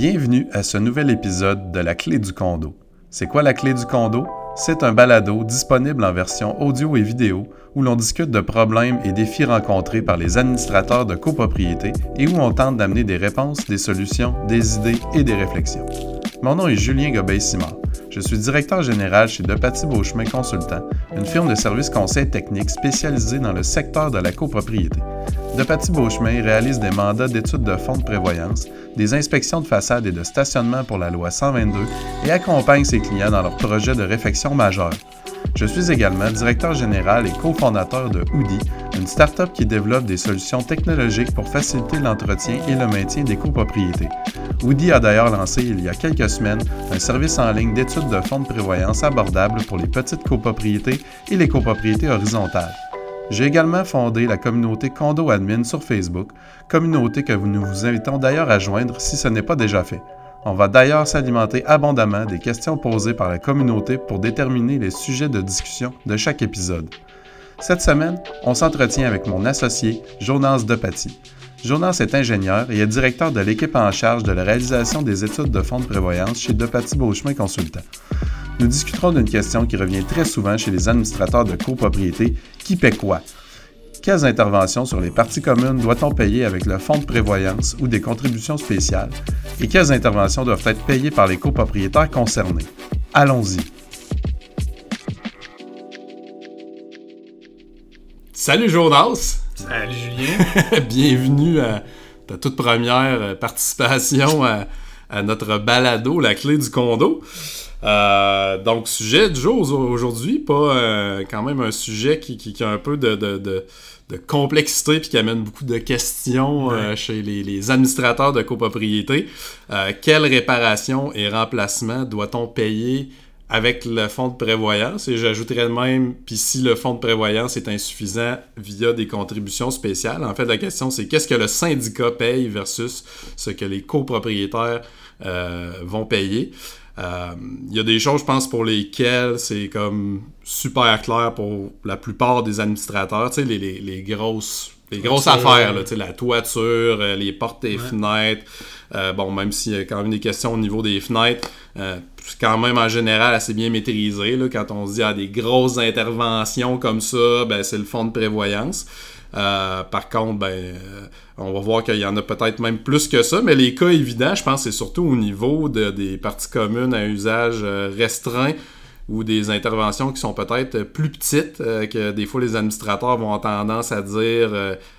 Bienvenue à ce nouvel épisode de La Clé du condo. C'est quoi la Clé du condo? C'est un balado disponible en version audio et vidéo où l'on discute de problèmes et défis rencontrés par les administrateurs de copropriété et où on tente d'amener des réponses, des solutions, des idées et des réflexions. Mon nom est Julien Gobeil-Simard. Je suis directeur général chez Depaty Beauchemin Consultant, une firme de services conseils techniques spécialisée dans le secteur de la copropriété. Depaty Beauchemin réalise des mandats d'études de fonds de prévoyance, des inspections de façade et de stationnement pour la loi 122 et accompagne ses clients dans leurs projets de réfection majeure. Je suis également directeur général et cofondateur de Oudi, une start-up qui développe des solutions technologiques pour faciliter l'entretien et le maintien des copropriétés. Oudi a d'ailleurs lancé il y a quelques semaines un service en ligne d'études de fonds de prévoyance abordable pour les petites copropriétés et les copropriétés horizontales. J'ai également fondé la communauté Condo Admin sur Facebook, communauté que nous vous invitons d'ailleurs à joindre si ce n'est pas déjà fait. On va d'ailleurs s'alimenter abondamment des questions posées par la communauté pour déterminer les sujets de discussion de chaque épisode. Cette semaine, on s'entretient avec mon associé, Jonas Depaty. Jonas est ingénieur et est directeur de l'équipe en charge de la réalisation des études de fonds de prévoyance chez Depaty Beauchemin Consultant. Nous discuterons d'une question qui revient très souvent chez les administrateurs de copropriété qui paie quoi? Quelles interventions sur les parties communes doit-on payer avec le fonds de prévoyance ou des contributions spéciales? Et quelles interventions doivent être payées par les copropriétaires concernés? Allons-y. Salut Jonas! Salut Julien! Bienvenue à ta toute première participation à, notre balado, la clé du condo. Euh, donc, sujet du jour aujourd'hui, pas euh, quand même un sujet qui, a un peu de, de complexité puis qui amène beaucoup de questions euh, chez les, administrateurs de copropriété. Euh, quelle réparation et remplacement doit-on payer avec le fonds de prévoyance? Et j'ajouterais même, puis si le fonds de prévoyance est insuffisant via des contributions spéciales, en fait, la question c'est qu'est-ce que le syndicat paye versus ce que les copropriétaires euh, vont payer? Il euh, y a des choses, je pense, pour lesquelles c'est comme super clair pour la plupart des administrateurs. Tu sais, les, grosses, les grosses affaires, là, tu sais, la toiture, euh, les portes et fenêtres. Euh, bon, même s'il y a quand même des questions au niveau des fenêtres, c'est quand même en général assez bien maîtrisé. Là, quand on se dit à des grosses interventions comme ça, ben, c'est le fonds de prévoyance. Euh, par contre, ben, euh, on va voir qu'il y en a peut-être même plus que ça, mais les cas évidents, je pense, c'est surtout au niveau de, des parties communes à usage euh, restreint ou des interventions qui sont peut-être plus petites, que des fois les administrateurs vont avoir tendance à dire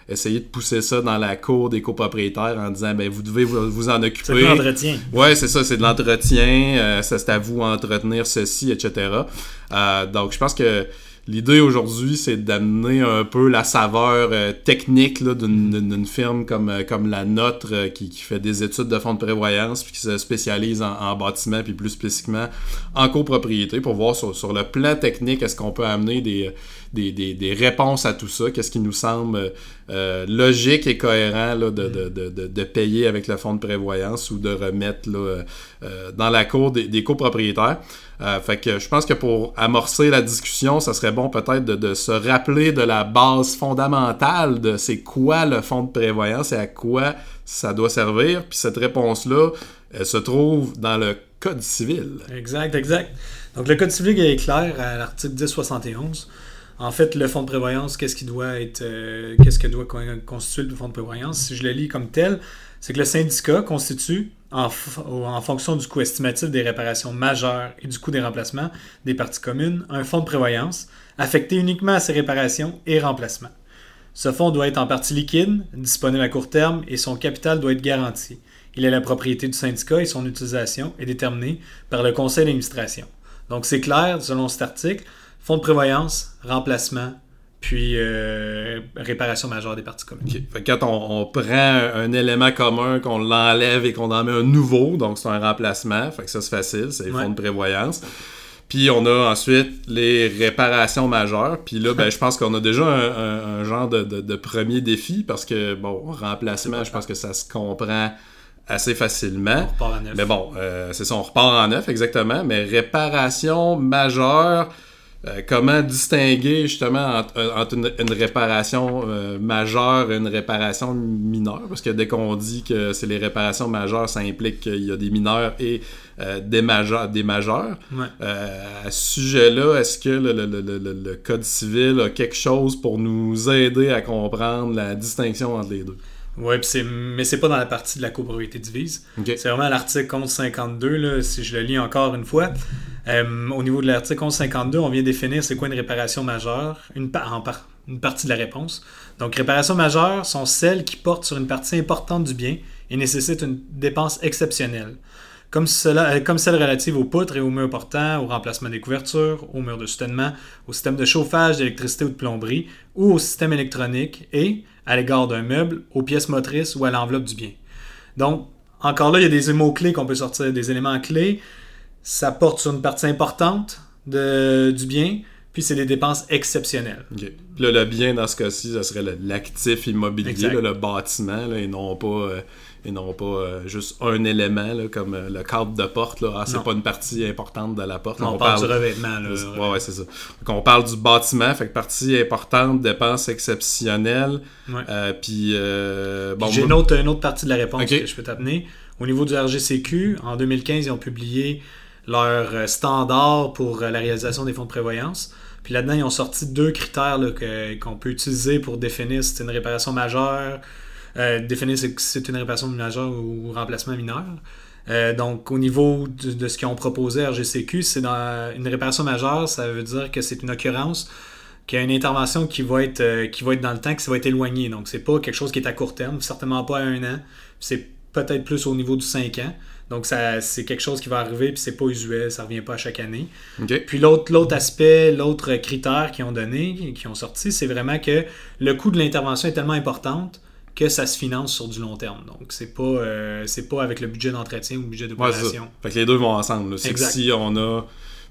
essayer de pousser ça dans la cour des copropriétaires en disant ben vous devez vous, en occuper. C'est de l'entretien. Ouais, c'est ça, c'est de l'entretien, ça c'est à vous d'entretenir ceci, etc. donc je pense que L'idée aujourd'hui, c'est d'amener un peu la saveur euh, technique d'une firme comme, euh, comme la nôtre euh, qui, fait des études de fonds de prévoyance puis qui se spécialise en, bâtiment puis plus spécifiquement en copropriété pour voir sur, le plan technique est-ce qu'on peut amener des, des, réponses à tout ça, qu'est-ce qui nous semble logique et cohérent de, de, payer avec le fonds de prévoyance ou de remettre dans la cour des copropriétaires. Euh, fait que je pense que pour amorcer la discussion, ça serait bon peut-être de, se rappeler de la base fondamentale de c'est quoi le fonds de prévoyance et à quoi ça doit servir. Puis cette réponse-là, elle se trouve dans le Code civil. Exact, exact. Donc le Code civil est clair à l'article 1071. En fait, le fonds de prévoyance, qu'est-ce qui doit être, euh, qu'est-ce que doit constituer le fonds de prévoyance? Si je le lis comme tel, c'est que le syndicat constitue en, fonction du coût estimatif des réparations majeures et du coût des remplacements des parties communes, un fonds de prévoyance affecté uniquement à ces réparations et remplacements. Ce fonds doit être en partie liquide, disponible à court terme et son capital doit être garanti. Il est la propriété du syndicat et son utilisation est déterminée par le conseil d'administration. Donc c'est clair, selon cet article, fonds de prévoyance, remplacement, puis euh, réparation majeure des parties communes. quand on, prend un, élément commun, qu'on l'enlève et qu'on en met un nouveau, donc c'est un remplacement, fait que ça c'est facile, c'est les fonds de prévoyance. Puis on a ensuite les réparations majeures. Puis là, ben, je pense qu'on a déjà un, genre de, premier défi parce que, bon, remplacement, je pense que ça se comprend assez facilement. On repart à neuf. Mais bon, euh, c'est ça, on repart en neuf, exactement. Mais réparation majeure, euh, comment distinguer justement entre, euh, une, réparation euh, majeure et une réparation mineure? Parce que dès qu'on dit que c'est les réparations majeures, ça implique qu'il y a des mineurs et des, majeurs. Des majeurs. à ce sujet-là, est-ce que le, Code civil a quelque chose pour nous aider à comprendre la distinction entre les deux? Oui, mais c'est pas dans la partie de la copropriété divise. C'est vraiment l'article 1152, là, si je le lis encore une fois. Euh, au niveau de l'article 1152, on vient définir c'est quoi une réparation majeure, une, partie de la réponse. Donc, réparations majeures sont celles qui portent sur une partie importante du bien et nécessitent une dépense exceptionnelle, comme, cela, euh, comme celle relative aux poutres et aux murs portants, au remplacement des couvertures, aux murs de soutènement, au système de chauffage, d'électricité ou de plomberie, ou au système électronique, et, à l'égard d'un meuble, aux pièces motrices ou à l'enveloppe du bien. Donc, encore là, il y a des mots-clés qu'on peut sortir, des éléments clés ça porte sur une partie importante de, du bien, puis c'est des dépenses exceptionnelles. Puis là, le bien, dans ce cas-ci, ça serait l'actif immobilier, le bâtiment, et non pas, euh, et non pas euh, juste un élément, comme euh, le cadre de porte. Là. Ah, c'est pas une partie importante de la porte. on, parle, du revêtement. Là, ouais, c'est ça. Donc, on parle du bâtiment, fait que partie importante, dépenses exceptionnelles. puis, bon, J'ai une, autre, une autre partie de la réponse que je peux t'amener. Au niveau du RGCQ, en 2015, ils ont publié leur euh, standard pour euh, la réalisation des fonds de prévoyance. Puis là-dedans, ils ont sorti deux critères qu'on peut utiliser pour définir si c'est une réparation majeure, euh, définir si c'est une réparation majeure ou remplacement mineur. donc, au niveau de, ce qu'ils ont proposé à RGCQ, c'est une réparation majeure, ça veut dire que c'est une occurrence qui a une intervention qui va être qui va être dans le temps, qui va être éloignée. Donc, c'est pas quelque chose qui est à court terme, certainement pas à un an. C'est peut-être plus au niveau du 5 ans. Donc, c'est quelque chose qui va arriver, puis c'est pas usuel, ça revient pas à chaque année. Puis l'autre aspect, l'autre critère qu'ils ont donné, qui ont sorti, c'est vraiment que le coût de l'intervention est tellement importante que ça se finance sur du long terme. Donc, c'est pas, euh, pas avec le budget d'entretien ou le budget d'opération. Ouais, fait que les deux vont ensemble. Si on a...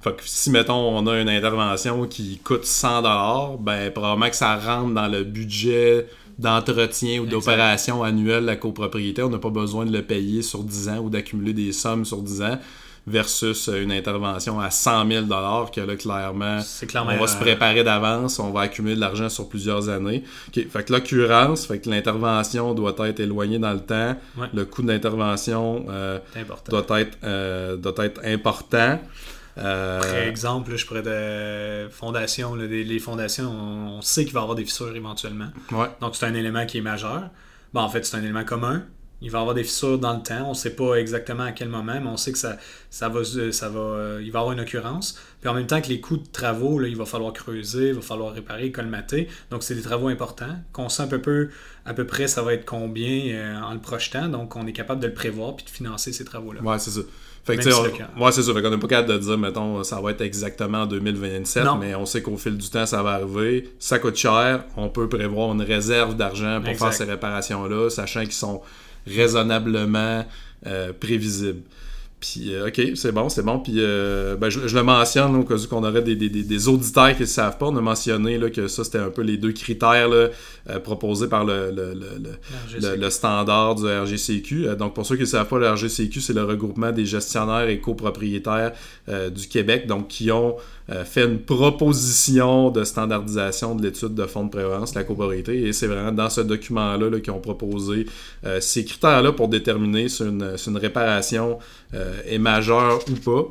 Fait que si, mettons, on a une intervention qui coûte 100$, ben, probablement que ça rentre dans le budget d'entretien ou d'opération annuelle de la copropriété. On n'a pas besoin de le payer sur 10 ans ou d'accumuler des sommes sur 10 ans versus une intervention à 100 000 que là, clairement, on va se préparer d'avance, on va accumuler de l'argent sur plusieurs années. Fait que l'occurrence, fait que l'intervention doit être éloignée dans le temps, le coût d'intervention euh, doit, être, euh, doit être important. Euh... Par exemple, je pourrais de fondations, les, fondations, on, sait qu'il va y avoir des fissures éventuellement. Donc c'est un élément qui est majeur. Bon, en fait, c'est un élément commun. Il va y avoir des fissures dans le temps. On ne sait pas exactement à quel moment, mais on sait que ça, ça va, ça va, euh, il va y avoir une occurrence. Puis en même temps que les coûts de travaux, là, il va falloir creuser, il va falloir réparer, colmater. Donc c'est des travaux importants. Qu'on sait un peu, peu à peu près ça va être combien euh, en le projetant. Donc on est capable de le prévoir puis de financer ces travaux-là. Ouais, c'est ça. Fait que, on, c'est ça. Fait qu'on n'est pas capable de dire, mettons, ça va être exactement en 2027, mais on sait qu'au fil du temps, ça va arriver. Ça coûte cher. On peut prévoir une réserve d'argent pour faire ces réparations-là, sachant qu'ils sont raisonnablement euh, prévisibles. Puis, euh, OK, c'est bon, c'est bon. Puis, euh, ben, je, le mentionne au cas où qu'on aurait des, des, des, auditeurs qui ne savent pas. On a mentionné là, que ça, c'était un peu les deux critères là, euh, proposés par le, le, le, le, standard du RGCQ. donc, pour ceux qui ne savent pas, le RGCQ, c'est le regroupement des gestionnaires et copropriétaires du Québec, donc qui ont fait une proposition de standardisation de l'étude de fonds de prévoyance, la copropriété. Et c'est vraiment dans ce document-là là, qu'ils ont proposé ces critères-là pour déterminer si une, une réparation euh, est majeur ou pas.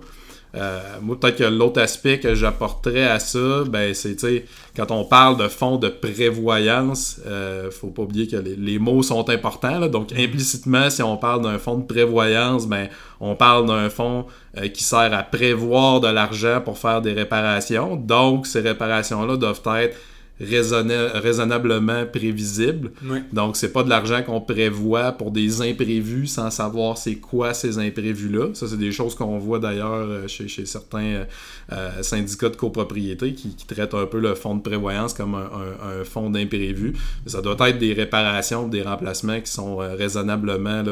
Euh, moi, peut-être que l'autre aspect que j'apporterais à ça, ben, c'est, quand on parle de fonds de prévoyance, euh, faut pas oublier que les, mots sont importants. donc, implicitement, si on parle d'un fonds de prévoyance, ben, on parle d'un fonds euh, qui sert à prévoir de l'argent pour faire des réparations. Donc, ces réparations-là doivent être raisonnablement prévisible. Donc, c'est pas de l'argent qu'on prévoit pour des imprévus sans savoir c'est quoi ces imprévus-là. Ça, c'est des choses qu'on voit d'ailleurs euh, chez, certains euh, euh, syndicats de copropriété qui, traitent un peu le fonds de prévoyance comme un, fonds d'imprévus. Ça doit être des réparations, des remplacements qui sont raisonnablement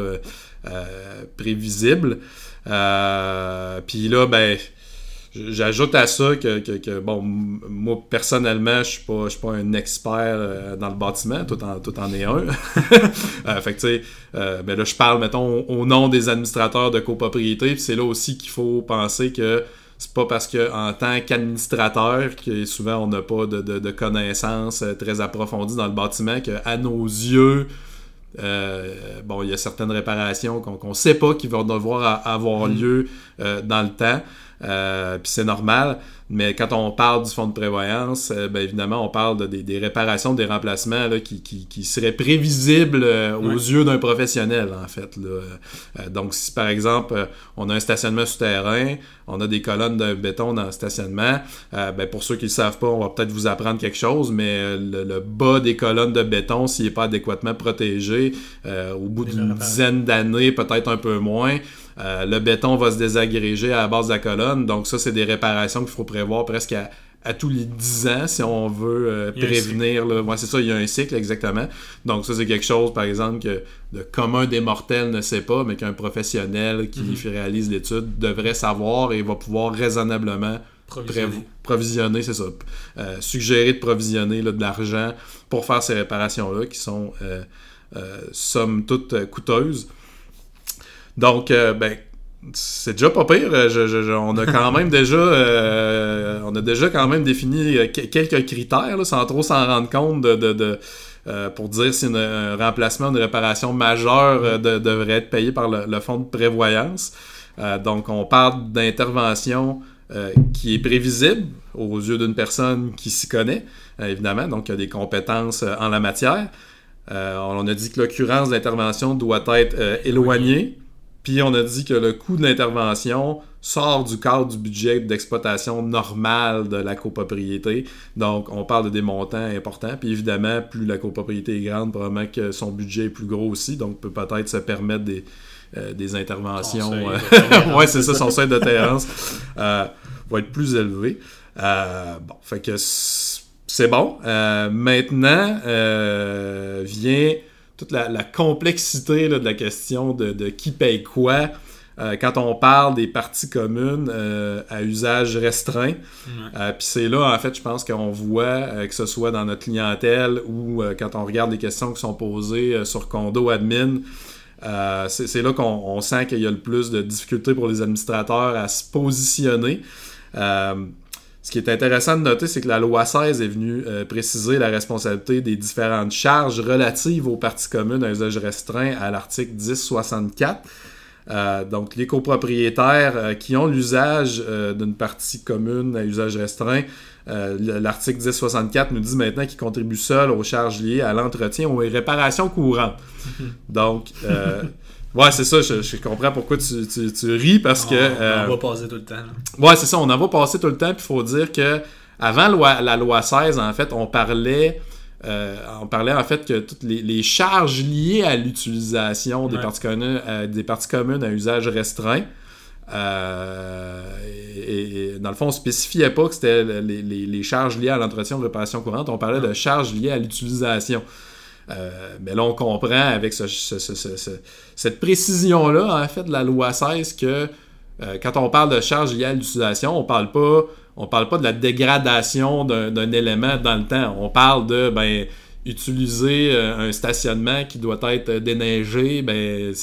prévisibles. Puis là, ben J'ajoute à ça que, bon, moi personnellement, je suis pas, suis pas un expert euh, dans le bâtiment, tout en, tout en est un. euh, fait que tu sais, euh, ben là je parle, mettons, au nom des administrateurs de copropriété, c'est là aussi qu'il faut penser que c'est pas parce que en tant qu'administrateur, que souvent on n'a pas de, connaissances euh, très approfondies dans le bâtiment, qu'à nos yeux, euh, bon, il y a certaines réparations qu'on ne sait pas qui vont devoir avoir mm. lieu dans le temps. Puis c'est normal. Mais quand on parle du fonds de prévoyance, euh, bien évidemment, on parle de, des, réparations, des remplacements là, qui, qui, qui, seraient prévisibles euh, aux yeux d'un professionnel, en fait. Là. Euh, donc, si par exemple, on a un stationnement souterrain, on a des colonnes de béton dans le stationnement, ben, pour ceux qui ne le savent pas, on va peut-être vous apprendre quelque chose, mais le, bas des colonnes de béton, s'il n'est pas adéquatement protégé, au bout d'une dizaine d'années, peut-être un peu moins, euh, le béton va se désagréger à la base de la colonne. Donc ça, c'est des réparations qu'il faut prévoir presque à, tous les 10 ans si on veut euh, prévenir. c'est ça, il y a un cycle exactement. Donc ça, c'est quelque chose, par exemple, que le commun des mortels ne sait pas, mais qu'un professionnel qui mhm. réalise l'étude devrait savoir et va pouvoir raisonnablement provisionner, c'est ça. Euh, suggérer de provisionner de l'argent pour faire ces réparations-là qui sont, somme toute, coûteuses. Donc, euh, ben, c'est déjà pas pire. on a quand même déjà, euh, on a déjà quand même défini euh, quelques critères, sans trop s'en rendre compte de, pour dire si un remplacement, une réparation majeure devrait être payé par le, fonds de prévoyance. donc, on parle d'intervention qui est prévisible aux yeux d'une personne qui s'y connaît, évidemment, donc qui a des compétences en la matière. on a dit que l'occurrence d'intervention doit être éloignée puis on a dit que le coût de l'intervention sort du cadre du budget d'exploitation normal de la copropriété. Donc, on parle de des montants importants. Puis évidemment, plus la copropriété est grande, probablement que son budget est plus gros aussi. Donc, peut peut-être se permettre des, euh, des interventions. Euh, ouais, c'est ça, son seuil de tolérance euh, va être plus élevé. bon, fait que c'est bon. maintenant vient toute la, complexité de la question de, qui paye quoi. Euh, quand on parle des parties communes euh, à usage restreint. Euh, puis c'est là, en fait, je pense qu'on voit, que ce soit dans notre clientèle ou quand on regarde les questions qui sont posées sur condo admin, c'est là qu'on sent qu'il y a le plus de difficultés pour les administrateurs à se positionner. Ce qui est intéressant de noter, c'est que la loi 16 est venue euh, préciser la responsabilité des différentes charges relatives aux parties communes à usage restreint à l'article 1064. Euh, donc, les copropriétaires euh, qui ont l'usage d'une partie commune à usage restreint, l'article 1064 nous dit maintenant qu'ils contribuent seuls aux charges liées à l'entretien ou aux réparations courantes. Donc, Ouais, c'est ça, je, comprends pourquoi tu, tu, ris parce que. on euh, va passer tout le temps. Ouais, c'est ça, on en va passer tout le temps, puis il faut dire que avant la loi 16, en fait, on parlait. Euh, on parlait en fait que toutes les, charges liées à l'utilisation des, parties communes, euh, des parties communes à usage restreint, et, dans le fond, on ne spécifiait pas que c'était les, les, charges liées à l'entretien de réparation courante, on parlait de charges liées à l'utilisation. Euh, mais là, on comprend avec cette précision-là, en fait, de la loi 16, que euh, quand on parle de charge liée à l'utilisation, on parle pas on parle pas de la dégradation d'un élément dans le temps. On parle de ben utiliser euh, un stationnement qui doit être déneigé, ben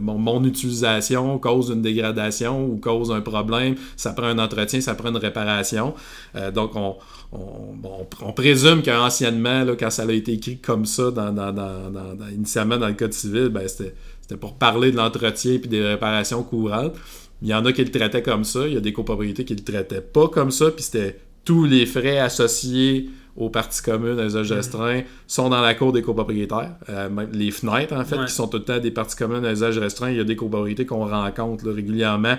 mon, utilisation cause une dégradation ou cause un problème, ça prend un entretien, ça prend une réparation. donc on, on, présume qu'anciennement, quand ça a été écrit comme ça, initialement dans le Code civil, ben, c'était pour parler de l'entretien et des réparations courantes. Il y en a qui le traitaient comme ça, il y a des copropriétés qui le traitaient pas comme ça, puis c'était tous les frais associés aux parties communes, à usage restreint, sont dans la cour des copropriétaires. Euh, les fenêtres, en fait, qui sont tout le temps des parties communes à usage restreint, il y a des copropriétés qu'on rencontre régulièrement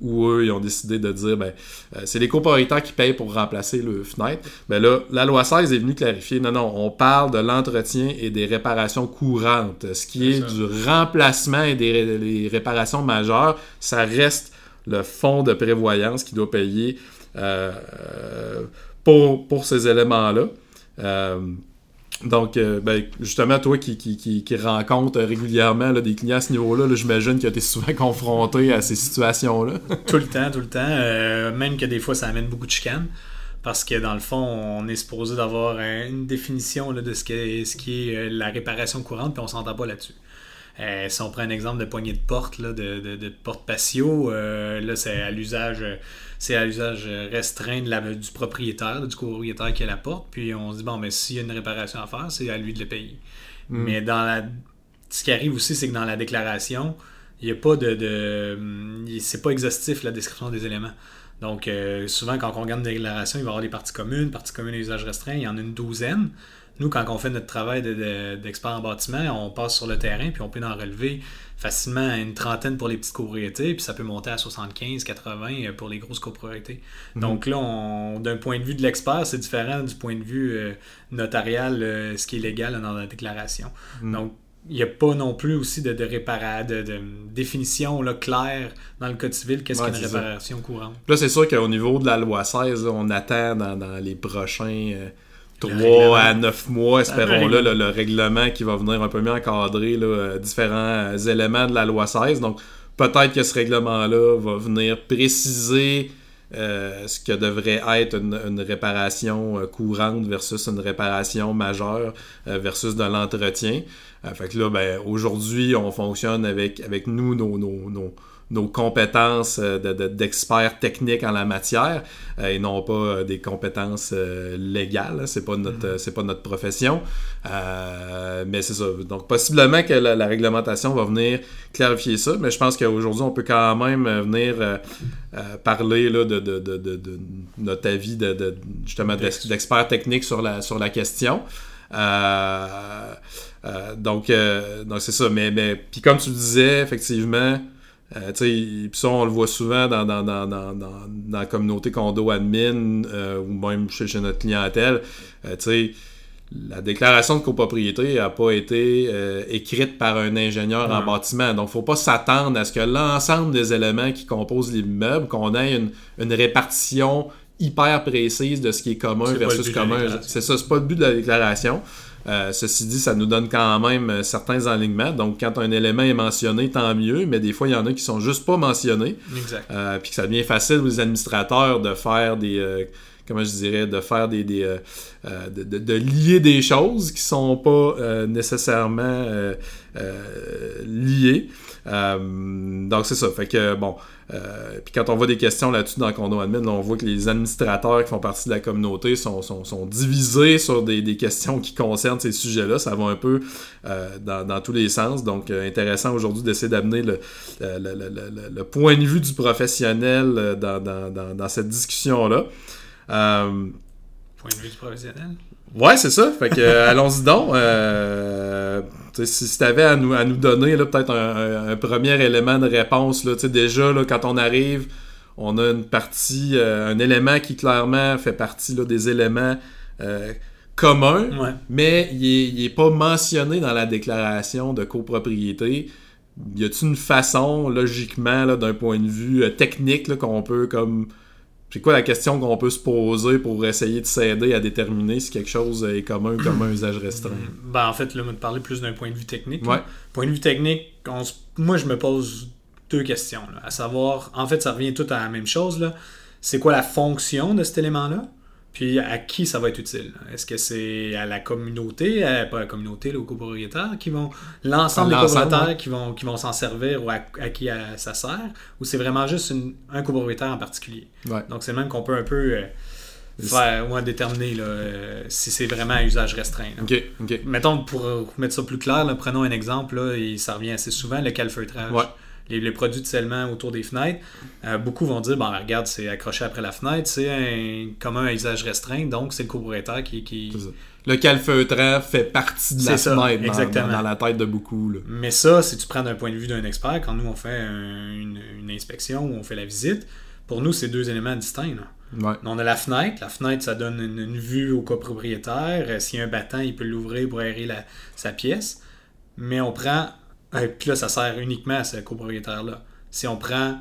où eux, ils ont décidé de dire, ben, euh, c'est les copropriétaires qui payent pour remplacer le fenêtre. Ben là, la loi 16 est venue clarifier, non, non, on parle de l'entretien et des réparations courantes. Ce qui est, du remplacement et des réparations majeures, ça reste le fonds de prévoyance qui doit payer euh, pour, ces éléments-là. Euh, donc, euh, ben, justement, toi qui, qui, qui, rencontres régulièrement des clients à ce niveau-là, j'imagine que tu es souvent confronté à ces situations-là. tout le temps, tout le temps. Euh, même que des fois, ça amène beaucoup de chicanes. Parce que dans le fond, on est supposé d'avoir une définition de ce, ce qui est la réparation courante, puis on s'entend pas là-dessus. Si on prend un exemple de poignée de porte, de, porte patio, là, c'est à l'usage c'est à l'usage restreint de la, du propriétaire, du copropriétaire qui a la porte. Puis on se dit, bon, mais s'il y a une réparation à faire, c'est à lui de le payer. Mm. Mais dans la. Ce qui arrive aussi, c'est que dans la déclaration, il n'y a pas de. de c'est pas exhaustif la description des éléments. Donc, euh, souvent, quand on regarde une déclaration, il va y avoir des parties communes, parties communes à usage restreint, il y en a une douzaine. Nous, quand on fait notre travail de- de- d'expert en bâtiment, on passe sur le terrain, puis on peut en relever facilement une trentaine pour les petites copropriétés, puis ça peut monter à 75, 80 pour les grosses copropriétés. Donc là, d'un point de vue de l'expert, c'est différent du point de vue euh, notarial, euh, ce qui est légal dans la déclaration. Donc, il n'y a pas non plus aussi de, de, répara- de, de définition là, claire dans le Code civil qu'est-ce Ouais, qu'une ça. réparation courante. Là, c'est sûr qu'au niveau de la loi 16, là, on attend dans, dans les prochains euh, 3 règlement. à 9 mois, espérons-le, le, le règlement qui va venir un peu mieux encadrer là, euh, différents euh, éléments de la loi 16. Donc, peut-être que ce règlement-là va venir préciser euh, ce que devrait être une, une réparation euh, courante versus une réparation majeure euh, versus de l'entretien. Euh, fait que là, ben, aujourd'hui, on fonctionne avec, avec nous, nos, nos, nos, nos compétences euh, de- de- d'experts techniques en la matière euh, et non pas euh, des compétences légales. C'est pas notre euh, c'est pas notre profession. Euh, mais c'est ça. Donc possiblement que la, la réglementation va venir clarifier ça, mais je pense qu'aujourd'hui on peut quand même venir euh, parler là, de, de, de, notre avis de, justement d'ex- d'experts techniques sur la sur la question. Euh, euh, donc, euh, donc c'est ça. Mais, mais puis comme tu le disais, effectivement, euh, puis ça, on le voit souvent dans, dans, dans, dans, dans, la communauté condo admin euh, ou même chez, chez notre clientèle. Euh, la déclaration de copropriété n'a pas été écrite par un ingénieur en Ouais. bâtiment. Donc, faut pas s'attendre à ce que l'ensemble des éléments qui composent l'immeuble, qu'on ait une, une répartition hyper précise de ce qui est commun versus commun. C'est ça, c'est pas le but de la déclaration. Euh, ceci dit, ça nous donne quand même euh, certains enlignements. Donc, quand un élément est mentionné, tant mieux, mais des fois, il y en a qui sont juste pas mentionnés. Exact. Euh, puis que ça devient facile aux administrateurs de faire des euh, comment je dirais de faire des, des euh, euh, de, de- lier des choses qui sont pas euh, nécessairement euh, euh, liées. Donc c'est ça. Fait que bon puis quand on voit des questions là-dessus dans Condo Admin là, on voit que les administrateurs qui font partie de la communauté sont, sont, sont divisés sur des, des questions qui concernent ces sujets-là. Ça va un peu dans, dans tous les sens. Donc intéressant aujourd'hui d'essayer d'amener le, le, le- le- point de vue du professionnel dans- dans- dans cette discussion-là. Euh, Point de vue du professionnel? ouais, c'est ça. Fait que euh, allons-y donc. Euh, si tu avais à nous, à nous donner peut-être un, premier élément de réponse, là, déjà là, quand on arrive, on a une partie, euh, un élément qui clairement fait partie là, des éléments communs Ouais. mais il est, il est pas mentionné dans la déclaration de copropriété. Y a-t-il une façon, logiquement, d'un point de vue technique, qu'on peut comme. C'est quoi la question qu'on peut se poser pour essayer de s'aider à déterminer si quelque chose est commun ou comme un usage restreint? Ben, en fait, là, on va te parler plus d'un point de vue technique. Ouais. Point de vue technique, on moi, je me pose deux questions. là, à savoir, en fait, ça revient tout à la même chose. C'est quoi la fonction de cet élément-là? Puis à qui ça va être utile? Est-ce que c'est à la communauté, à- pas à la communauté, là, aux copropriétaires qui vont. L'ensemble des copropriétaires qui vont, qui vont s'en servir ou à, à qui ça sert? Ou c'est vraiment juste une- un copropriétaire en particulier? Ouais. Donc c'est le même qu'on peut un peu euh, faire, ouais, déterminer là, euh, si c'est vraiment à usage restreint. là. Ok, ok. Mettons, pour mettre ça plus clair, là, prenons un exemple, là, et ça revient assez souvent, le calfeutrage. Les, les produits de scellement autour des fenêtres, euh, beaucoup vont dire, bon, regarde, c'est accroché après la fenêtre, c'est un commun à usage restreint, donc c'est le copropriétaire qui... Le calfeutrant fait partie de la ça, fenêtre dans- exactement. dans, dans la tête de beaucoup. Là. Mais ça, si tu prends d'un point de vue d'un expert, quand nous on fait un- une, une inspection ou on fait la visite, pour nous, c'est deux éléments distincts. là. Ouais. On a la fenêtre. La fenêtre, ça donne une, une vue au copropriétaire. Euh, S'il y a un battant, il peut l'ouvrir pour aérer la- sa pièce. Mais on prend. Euh, Puis là, ça sert uniquement à ce copropriétaire-là. Si on prend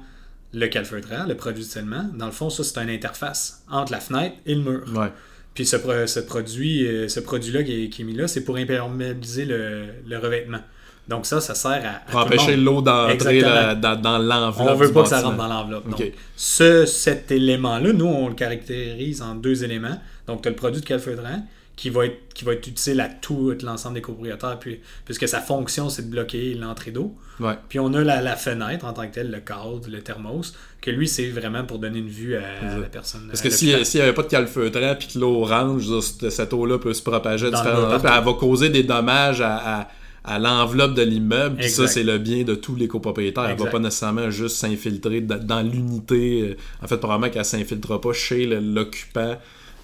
le calfeutrant, le produit de scellement, dans le fond, ça, c'est une interface entre la fenêtre et le mur. Ouais. Puis ce, pro- ce produit, euh, ce produit-là qui est, qui est mis là, c'est pour imperméabiliser le, le revêtement. Donc ça, ça sert à, Pour empêcher l'eau d'entrer dans, dans l'enveloppe. On veut du pas que ça rentre dans l'enveloppe. Donc, ce, cet élément-là, nous, on le caractérise en deux éléments. Donc, tu as le produit de calfeutrant qui va être, qui va être utile à tout l'ensemble des copropriétaires, puis, puisque sa fonction, c'est de bloquer l'entrée d'eau. Ouais. Puis on a la, la fenêtre en tant que telle, le cadre, le thermos, que lui, c'est vraiment pour donner une vue à, à la personne. Parce que s'il n'y avait pas de calfeutrant puis que l'eau range, cette- eau-là peut se propager Dans endroits, puis. Elle va causer des dommages à, à- à l'enveloppe de l'immeuble. Puis ça, c'est le bien de tous les copropriétaires. Elle ne va pas nécessairement juste s'infiltrer da- dans l'unité. euh, En fait, probablement qu'elle ne s'infiltrera pas chez l'occupant.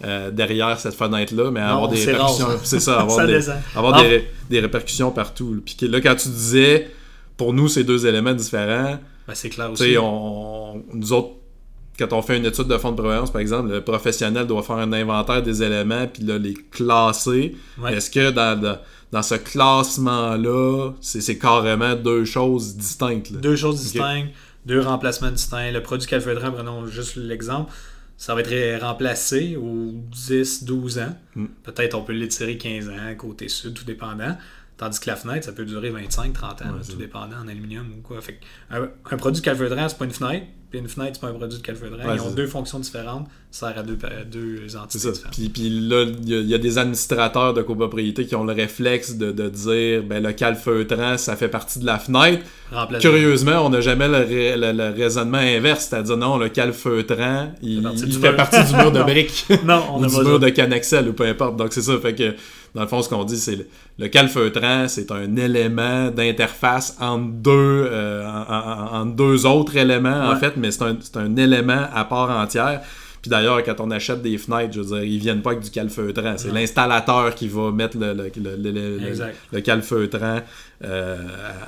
Euh, derrière cette fenêtre-là, mais avoir des répercussions. C'est ça, avoir, Ça des, descend. avoir Ah. des, des répercussions partout. Puis que là, quand tu disais, pour nous, c'est deux éléments différents, Ben, c'est clair aussi. on, nous autres, quand on fait une étude de fonds de prévoyance, par exemple, le professionnel doit faire un inventaire des éléments puis là, les classer. Ouais. Est-ce que dans, dans, dans ce classement-là, c'est c'est carrément deux choses distinctes? là? Deux choses distinctes, deux remplacements distincts. Le produit calfeutrant, prenons juste l'exemple, ça va être remplacé aux 10, 12 ans. Mm. Peut-être on peut l'étirer 15 ans, côté sud, tout dépendant. Tandis que la fenêtre, ça peut durer 25, 30 ans, Ouais, tout dépendant, en aluminium ou quoi. Fait que un, un produit calfeutrant, c'est pas une fenêtre, puis une fenêtre, c'est pas un produit de calfeutrant. Ouais, Ils ont deux fonctions différentes, ça sert à deux, à deux entités différentes. Puis, puis là, il y, a- il y a des administrateurs de copropriété qui ont le réflexe de, de dire ben, le calfeutrant, ça fait partie de la fenêtre. Curieusement, on n'a jamais le, le- le raisonnement inverse, c'est-à-dire non, le calfeutrant, il, fait mur. partie du mur de briques. Non, on ou a du mur de Canexel ou peu importe. Donc c'est ça, fait que dans le fond ce qu'on dit c'est le, le calfeutrant c'est un élément d'interface entre deux euh, en- deux autres éléments en fait, mais c'est un, c'est un élément à part entière. Puis d'ailleurs, quand on achète des fenêtres, je veux dire, ils viennent pas avec du calfeutrant. C'est l'installateur qui va mettre le, le, le, le- calfeutrant euh,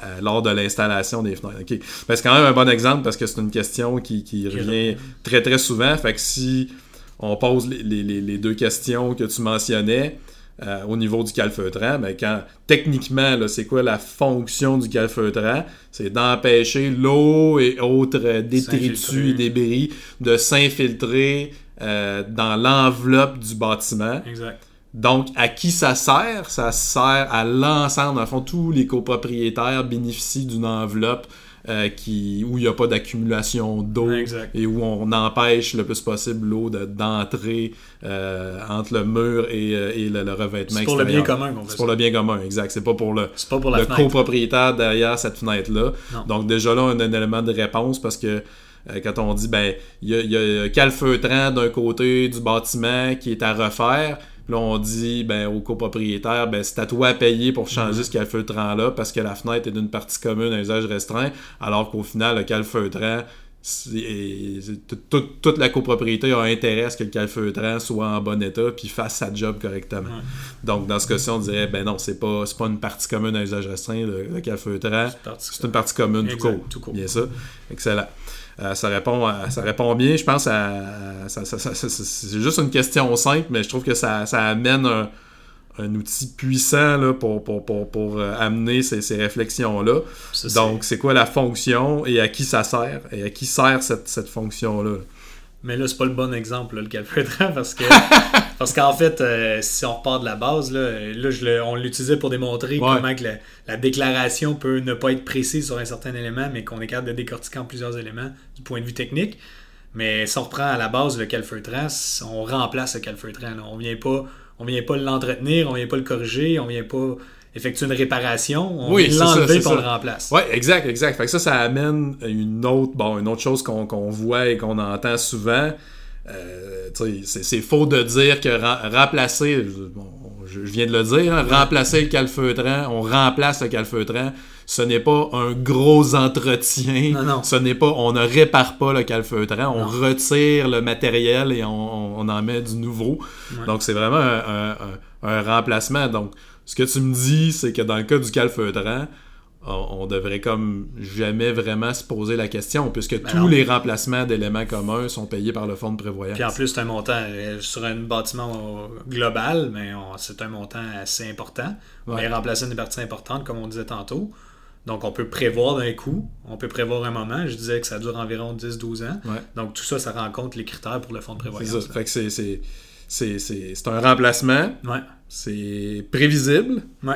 à- à- lors de l'installation des fenêtres. OK. Ben, c'est quand même un bon exemple parce que c'est une question qui, qui revient très très souvent. Fait que si on pose les- les- les deux questions que tu mentionnais euh, au niveau du calfeutrant, ben quand techniquement, là, c'est quoi la fonction du calfeutrant? C'est d'empêcher l'eau et autres euh, détritus et débris de s'infiltrer euh, dans l'enveloppe du bâtiment. Exact. Donc, à qui ça sert? Ça sert à l'ensemble. Dans le fond, tous les copropriétaires bénéficient d'une enveloppe euh, qui, où il n'y a pas d'accumulation d'eau et où on empêche le plus possible l'eau de- d'entrer euh, entre le mur et, euh, et le, le revêtement C'est pour le bien commun qu'on fait C'est pour le bien commun, exact. C'est pas pour le, pas pour copropriétaire derrière cette fenêtre-là. Donc déjà là, on a un élément de réponse parce que quand on dit ben il y a, y a calfeutrant d'un côté du bâtiment qui est à refaire, là on dit ben au copropriétaire ben c'est à toi à payer pour changer ce calfeutrant-là parce que la fenêtre est d'une partie commune à usage restreint, alors qu'au final le calfeutrant toute la copropriété a intérêt à ce que le calfeutrant soit en bon état puis fasse sa job correctement. Ouais. Donc dans ce cas-ci, on dirait ben non, c'est pas pas une partie commune à usage restreint le, le calfeutrant, C'est une partie commune tout Exact, court. tout court. Bien ça. Excellent. Euh, ça, répond à- ça répond bien. Je pense à. c'est juste une question simple, mais je trouve que ça, ça amène un, un outil puissant là, pour, pour, pour, pour, euh, amener ces, ces réflexions-là. Donc, c'est quoi la fonction et à qui ça sert? Et à qui sert cette, cette fonction-là? Mais là, c'est pas le bon exemple, là, le calfeutrant, parce que parce qu'en fait, euh, si on repart de la base, là, là je le- on l'utilisait pour démontrer Ouais. comment que la, la déclaration peut ne pas être précise sur un certain élément, mais qu'on est capable de décortiquer en plusieurs éléments du point de vue technique. Mais si on reprend à la base le calfeutrant, on remplace le calfeutrant. On vient pas, on vient pas l'entretenir, on vient pas le corriger, on vient pas effectuer une réparation, on Oui, l'enlever et on le remplace. Ouais, exact, exact. Fait que ça, ça amène une autre, bon, une autre chose qu'on voit et qu'on entend souvent. Euh, c'est c'est faux de dire que rem- remplacer, bon, je, viens de le dire, hein, remplacer le calfeutrant, on remplace le calfeutrant, ce n'est pas un gros entretien, Non, non. ce n'est pas, on ne répare pas le calfeutrant, on Non. retire le matériel et on, on en met du nouveau. Ouais. Donc c'est vraiment un, un- un- un remplacement. Donc ce que tu me dis, c'est que dans le cas du calfeutrant, on, devrait comme jamais vraiment se poser la question, puisque tous non. les remplacements d'éléments communs sont payés par le fonds de prévoyance. Puis en plus, c'est un montant euh, sur un bâtiment global, mais c'est un montant assez important. On Ouais. est remplacé une partie importante, comme on disait tantôt. Donc, on peut prévoir d'un coup, on peut prévoir un moment. Je disais que ça dure environ 10-12 ans. Ouais. Donc, tout ça, ça rend compte les critères pour le fonds de C'est prévoyance. ça. Fait que c'est- c'est- un remplacement. Ouais, c'est prévisible, ouais.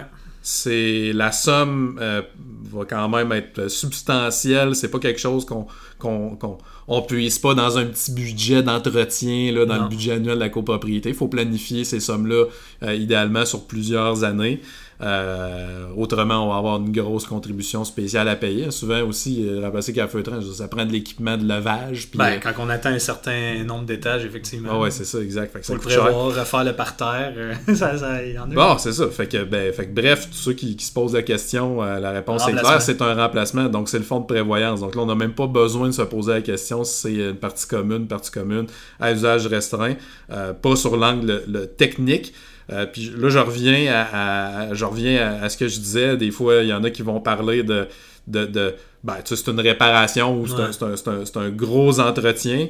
C'est la somme euh, va quand même être substantielle. C'est pas quelque chose qu'on qu'on qu'on puise pas dans un petit budget d'entretien dans Non. le budget annuel de la copropriété. Il faut planifier ces sommes-là euh, idéalement sur plusieurs années. Euh, autrement, on va avoir une grosse contribution spéciale à payer. Souvent aussi, euh, remplacer qu'à feu train, ça prend de l'équipement de levage. Puis, Ben, euh, quand on atteint un certain nombre d'étages, effectivement. ah ouais, c'est ça, exact. Fait que ça coûte cher. refaire le parterre. ça, ça, il y en a. Bon, c'est ça. Fait que, ben, fait que bref, tous ceux qui, qui se posent la question, la réponse est claire, c'est un remplacement. Donc, c'est le fonds de prévoyance. Donc là, on n'a même pas besoin se poser la question si c'est une partie commune, partie commune, à usage restreint, euh, pas sur l'angle le technique. Euh, puis là, je reviens à, à- je reviens à, à ce que je disais. Des fois, il y en a qui vont parler de, de, de ben, tu sais, c'est une réparation ou c'est un- Ouais. c'est un, c'est un- gros entretien.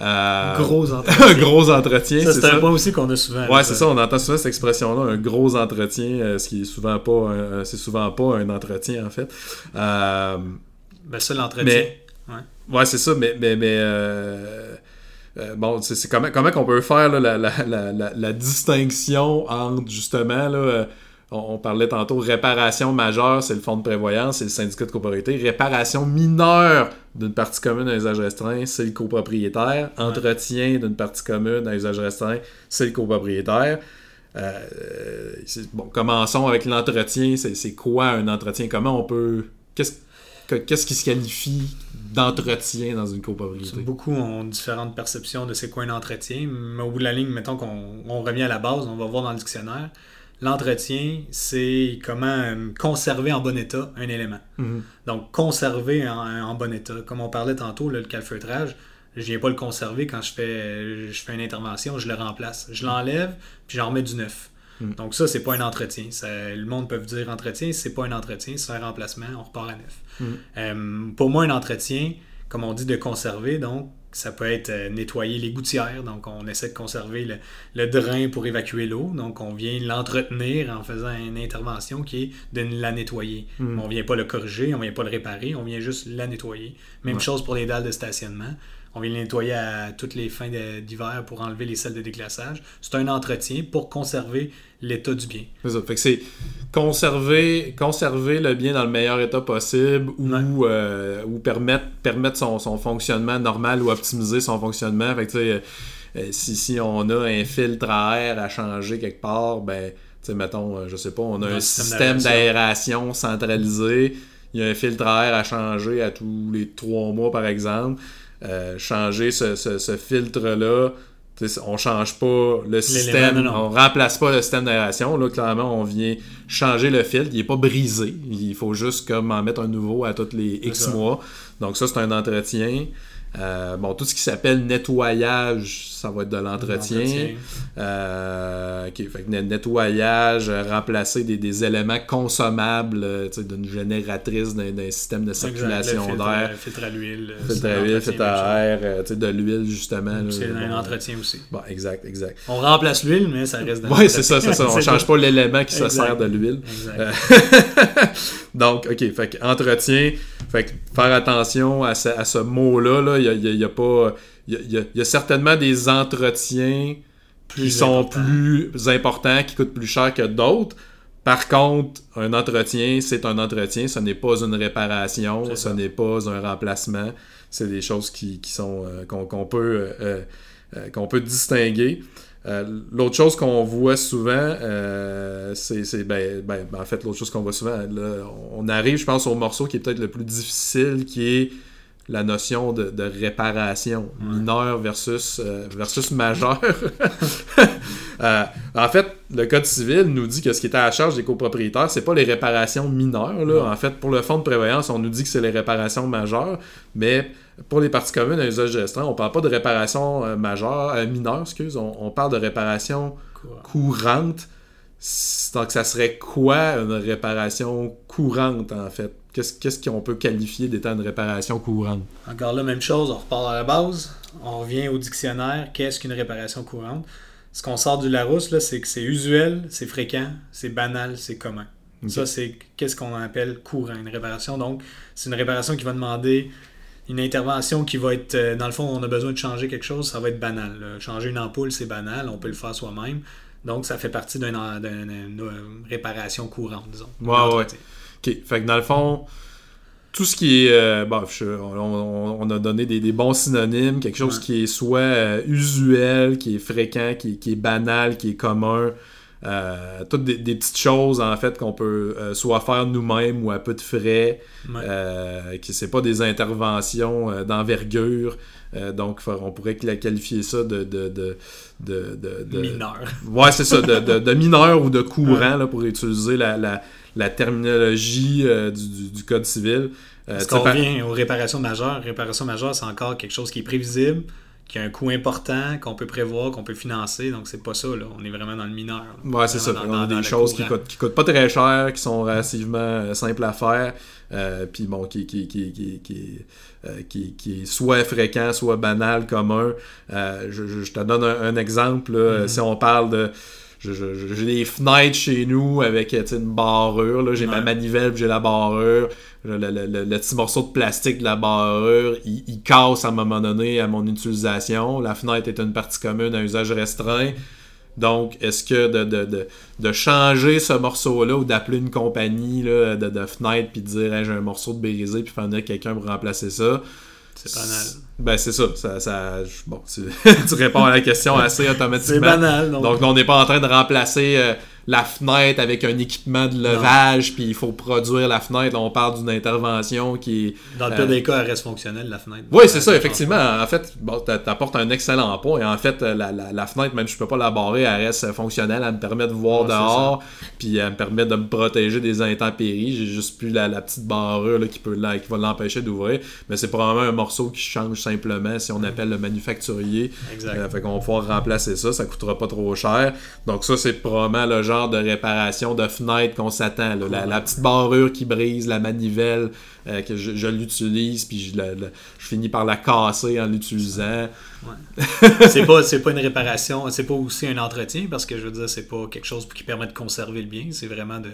Euh, Gros entretien. un gros entretien, c'est un point aussi qu'on a souvent. Ouais, c'est ça, on entend souvent cette expression-là, un gros entretien, euh, ce qui est souvent pas un- c'est souvent pas un entretien en fait. Euh, Ben, ça, l'entretien. mais ouais, c'est ça, mais mais, mais euh, euh, bon, c'est comment comment qu'on peut faire là, la, la, la, la, distinction entre justement là euh, on, on parlait tantôt réparation majeure, c'est le fonds de prévoyance, c'est le syndicat de copropriété. Réparation mineure d'une partie commune à usage restreint, c'est le copropriétaire. Entretien d'une partie commune à usage restreint, c'est le copropriétaire. Euh, bon, commençons avec l'entretien. C'est quoi un entretien? Comment on peut. Qu'est-ce que- qu'est-ce qui se qualifie d'entretien dans une copropriété? Beaucoup ont différentes perceptions de c'est quoi un entretien, mais au bout de la ligne, mettons qu'on on revient à la base, on va voir dans le dictionnaire. L'entretien, c'est comment euh, conserver en bon état un élément. Mhm. Donc, conserver en, en bon état. Comme on parlait tantôt, là, le calfeutrage, je viens pas le conserver quand je fais, je fais une intervention, je le remplace. Je l'enlève, puis j'en remets du neuf. Mm. Donc ça, c'est pas un entretien. Ça- le monde peut dire entretien, c'est pas un entretien, c'est un remplacement, on repart à neuf. Mm. Euh, pour moi, un entretien, comme on dit de conserver, donc ça peut être euh, nettoyer les gouttières, donc on essaie de conserver le, le drain pour évacuer l'eau, donc on vient l'entretenir en faisant une intervention qui est de la nettoyer. Mm. On vient pas le corriger, on vient pas le réparer, on vient juste la nettoyer. Même Ouais. chose pour les dalles de stationnement. On vient les nettoyer à toutes les fins d'hiver pour enlever les selles de déclassage. C'est un entretien pour conserver l'état du bien. C'est ça. Fait que c'est conserver, conserver le bien dans le meilleur état possible ou, euh, ou permettre, permettre son, son fonctionnement normal ou optimiser son fonctionnement. Fait que, tu sais, euh, si, si on a un filtre à air à changer quelque part, ben, tu mettons, euh, je sais pas, on a Un système d'aération centralisé, il y a un filtre à air à changer à tous les trois mois, par exemple. Euh, changer ce, ce- ce filtre-là, on change pas le système, non, non. on remplace pas le système d'aération. Là, clairement, on vient changer le filtre. Il est pas brisé. Il faut juste comme en mettre un nouveau à tous les X mois. Donc ça, c'est un entretien. Euh, bon, tout ce qui s'appelle nettoyage, ça va être de l'entretien. Euh, ok, fait que net- nettoyage, euh, remplacer des, des éléments consommables euh, d'une génératrice d'un système de circulation d'air. filtre à l'huile. euh, Filtre à un huile, entretien, filtre à air, de l'huile justement. là. C'est un entretien aussi. Bon, exact, exact. On remplace l'huile, mais ça reste dans Ouais, c'est ça, c'est ça. On change pas l'élément qui se sert de l'huile. Exact. Donc, ok, fait que entretien, fait que faire attention à ce, à ce mot-là, là, il y a, il y a- y a pas. Il y a, y y certainement des entretiens qui sont important. plus importants, qui coûtent plus cher que d'autres. Par contre, un entretien, c'est un entretien, ce n'est pas une réparation, ce n'est pas un remplacement. C'est des choses qui, qui sont euh, qu'on peut euh, euh, qu'on peut distinguer. L'autre chose qu'on voit souvent, c'est ben, ben, ben, en fait l'autre chose qu'on voit souvent, là, on arrive, je pense, au morceau qui est peut-être le plus difficile, qui est la notion de, de réparation mineure versus, euh, versus majeure. Euh, en fait, le Code civil nous dit que ce qui est à la charge des copropriétaires, c'est pas les réparations mineures. Là. En fait, pour le fonds de prévoyance, on nous dit que c'est les réparations majeures, mais pour les parties communes à usage restreint, on parle pas de réparation euh, majeure, mineure, excuse, on, on parle de réparation Courant. courante. Donc, ça serait quoi une réparation courante, en fait? Qu'est-ce qu'on peut qualifier d'étant une réparation courante? Encore là, même chose, on repart à la base, on revient au dictionnaire, qu'est-ce qu'une réparation courante? Ce qu'on sort du Larousse, c'est que c'est usuel, c'est fréquent, c'est banal, c'est commun. Ça, c'est qu'est-ce qu'on appelle courant, une réparation. Donc, c'est une réparation qui va demander une intervention qui va être, euh, dans le fond, on a besoin de changer quelque chose, ça va être banal. là. Changer une ampoule, c'est banal, on peut le faire soi-même. Donc, ça fait partie d'une réparation courante, disons. Ouais, ouais. OK. Fait que dans le fond, tout ce qui est. Euh, bon, on, a donné des, bons synonymes, quelque chose qui est soit euh, usuel, qui est fréquent, qui, est banal, qui est commun. Euh, toutes des, petites choses en fait qu'on peut soit faire nous-mêmes ou à peu de frais, ouais. qui c'est pas des interventions d'envergure. donc, on pourrait qualifier ça de. de, de, de, mineur. Ouais, c'est ça, de, mineur ou de courant, là, pour utiliser la, la, la terminologie euh, du, du, Code civil. Euh, Parce qu'on revient aux réparations majeures. Réparation majeure, c'est encore quelque chose qui est prévisible, qui a un coût important, qu'on peut prévoir, qu'on peut financer. Donc, c'est pas ça. Là. On est vraiment dans le mineur. Ouais, c'est ça. on a des choses qui coûtent, qui coûtent pas très cher, qui sont relativement euh, simples à faire. puis bon, qui, qui, qui, qui, qui, qui, est soit fréquent, soit banal, commun. Je, je, te donne un, exemple. Mm-hmm. Si on parle de j'ai des fenêtres chez nous avec une barrure. J'ai ma manivelle, j'ai la barrure. Le, petit morceau de plastique de la barrure, il, casse à un moment donné à mon utilisation. La fenêtre est une partie commune à usage restreint. Donc, est-ce que de, de, changer ce morceau-là ou d'appeler une compagnie là, de, de fenêtre puis de dire j'ai un morceau de brisé puis faire venir quelqu'un pour remplacer ça, c'est banal. Ben, c'est ça. ça, ça bon, tu, réponds à la question assez automatiquement. C'est banal. Donc, donc on n'est pas en train de remplacer euh, la fenêtre avec un équipement de levage, puis il faut produire la fenêtre. on parle d'une intervention qui est. Dans le pire euh, des cas, elle reste fonctionnelle, la fenêtre. Oui, c'est ça, effectivement. En fait, bon, tu apportes un excellent point. Et en fait, la, la, fenêtre, même si je peux pas la barrer, elle reste fonctionnelle. Elle me permet de voir dehors, puis elle me permet de me protéger des intempéries. J'ai juste plus la, petite barrure là, qui, peut, là, qui va l'empêcher d'ouvrir. Mais c'est probablement un morceau qui change simplement si on appelle le manufacturier. Exact. Euh, fait qu'on va pouvoir remplacer ça. Ça coûtera pas trop cher. Donc, ça, c'est probablement le genre de réparation de fenêtre qu'on s'attend. La, petite barrure qui brise, la manivelle, euh, que je, l'utilise, puis je, je, finis par la casser en l'utilisant. c'est pas, pas une réparation, c'est pas aussi un entretien, parce que je veux dire, c'est pas quelque chose qui permet de conserver le bien, c'est vraiment de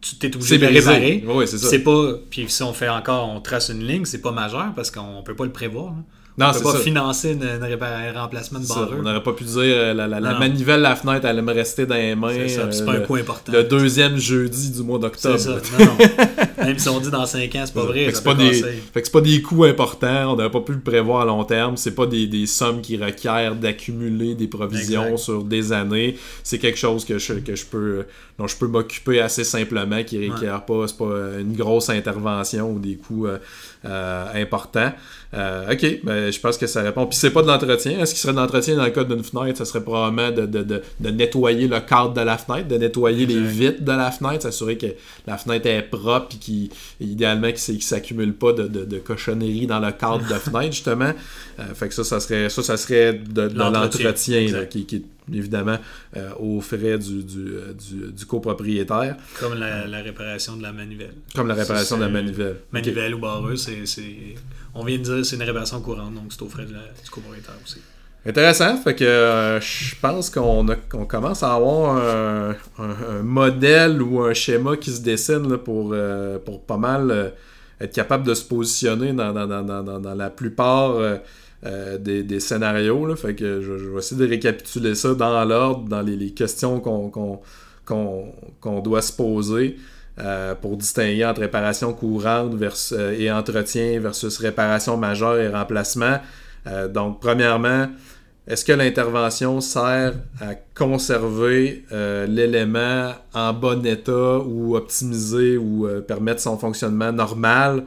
tu t'es obligé de réparer. Oui, c'est ça. Pas. Puis si on fait encore, on trace une ligne, c'est pas majeur parce qu'on peut pas le prévoir. Non, on peut pas financer une, un remplacement de barreur. On n'aurait pas pu dire euh, la, la, la manivelle, la fenêtre, elle me rester dans les mains. C'est pas un coût important. Le deuxième jeudi du mois d'octobre. C'est ça. Non, non. Même si on dit dans 5 ans, c'est pas vrai. Fait que c'est pas, des... pas des coûts importants. On n'aurait pas pu le prévoir à long terme. C'est pas des, des, sommes qui requièrent d'accumuler des provisions sur des années. C'est quelque chose que je, que je peux, dont je peux m'occuper assez simplement, qui ne requiert pas, pas une grosse intervention ou des coûts euh, euh, importants. Euh, ok, ben, je pense que ça répond. Puis c'est pas de l'entretien. Est-ce qu'il serait de l'entretien dans le cas d'une fenêtre? Ça serait probablement de, de, de, de, nettoyer le cadre de la fenêtre, de nettoyer les vitres de la fenêtre, s'assurer que la fenêtre est propre et qu'idéalement qu'il ne s'accumule pas de, de, cochonneries dans le cadre de fenêtre, justement. Euh, fait que ça, ça serait, ça, ça serait de, l'entretien qui, qui, est évidemment euh, aux frais du, du, du, du, copropriétaire. Comme la, la, réparation de la manivelle. Comme la réparation de la manivelle. Manivelle ou barreuse, c'est on vient de dire que c'est une réparation courante, donc c'est au frais de la, du copropriétaire aussi. Intéressant, fait que euh, je pense qu'on commence à avoir un, modèle ou un schéma qui se dessine pour, euh, pour pas mal euh, être capable de se positionner dans, dans, la plupart des, scénarios. Fait que je, vais essayer de récapituler ça dans l'ordre, dans les, questions qu'on doit se poser. Euh, pour distinguer entre réparation courante euh, et entretien versus réparation majeure et remplacement. Euh, donc, premièrement, est-ce que l'intervention sert à conserver l'élément en bon état ou optimiser ou permettre son fonctionnement normal?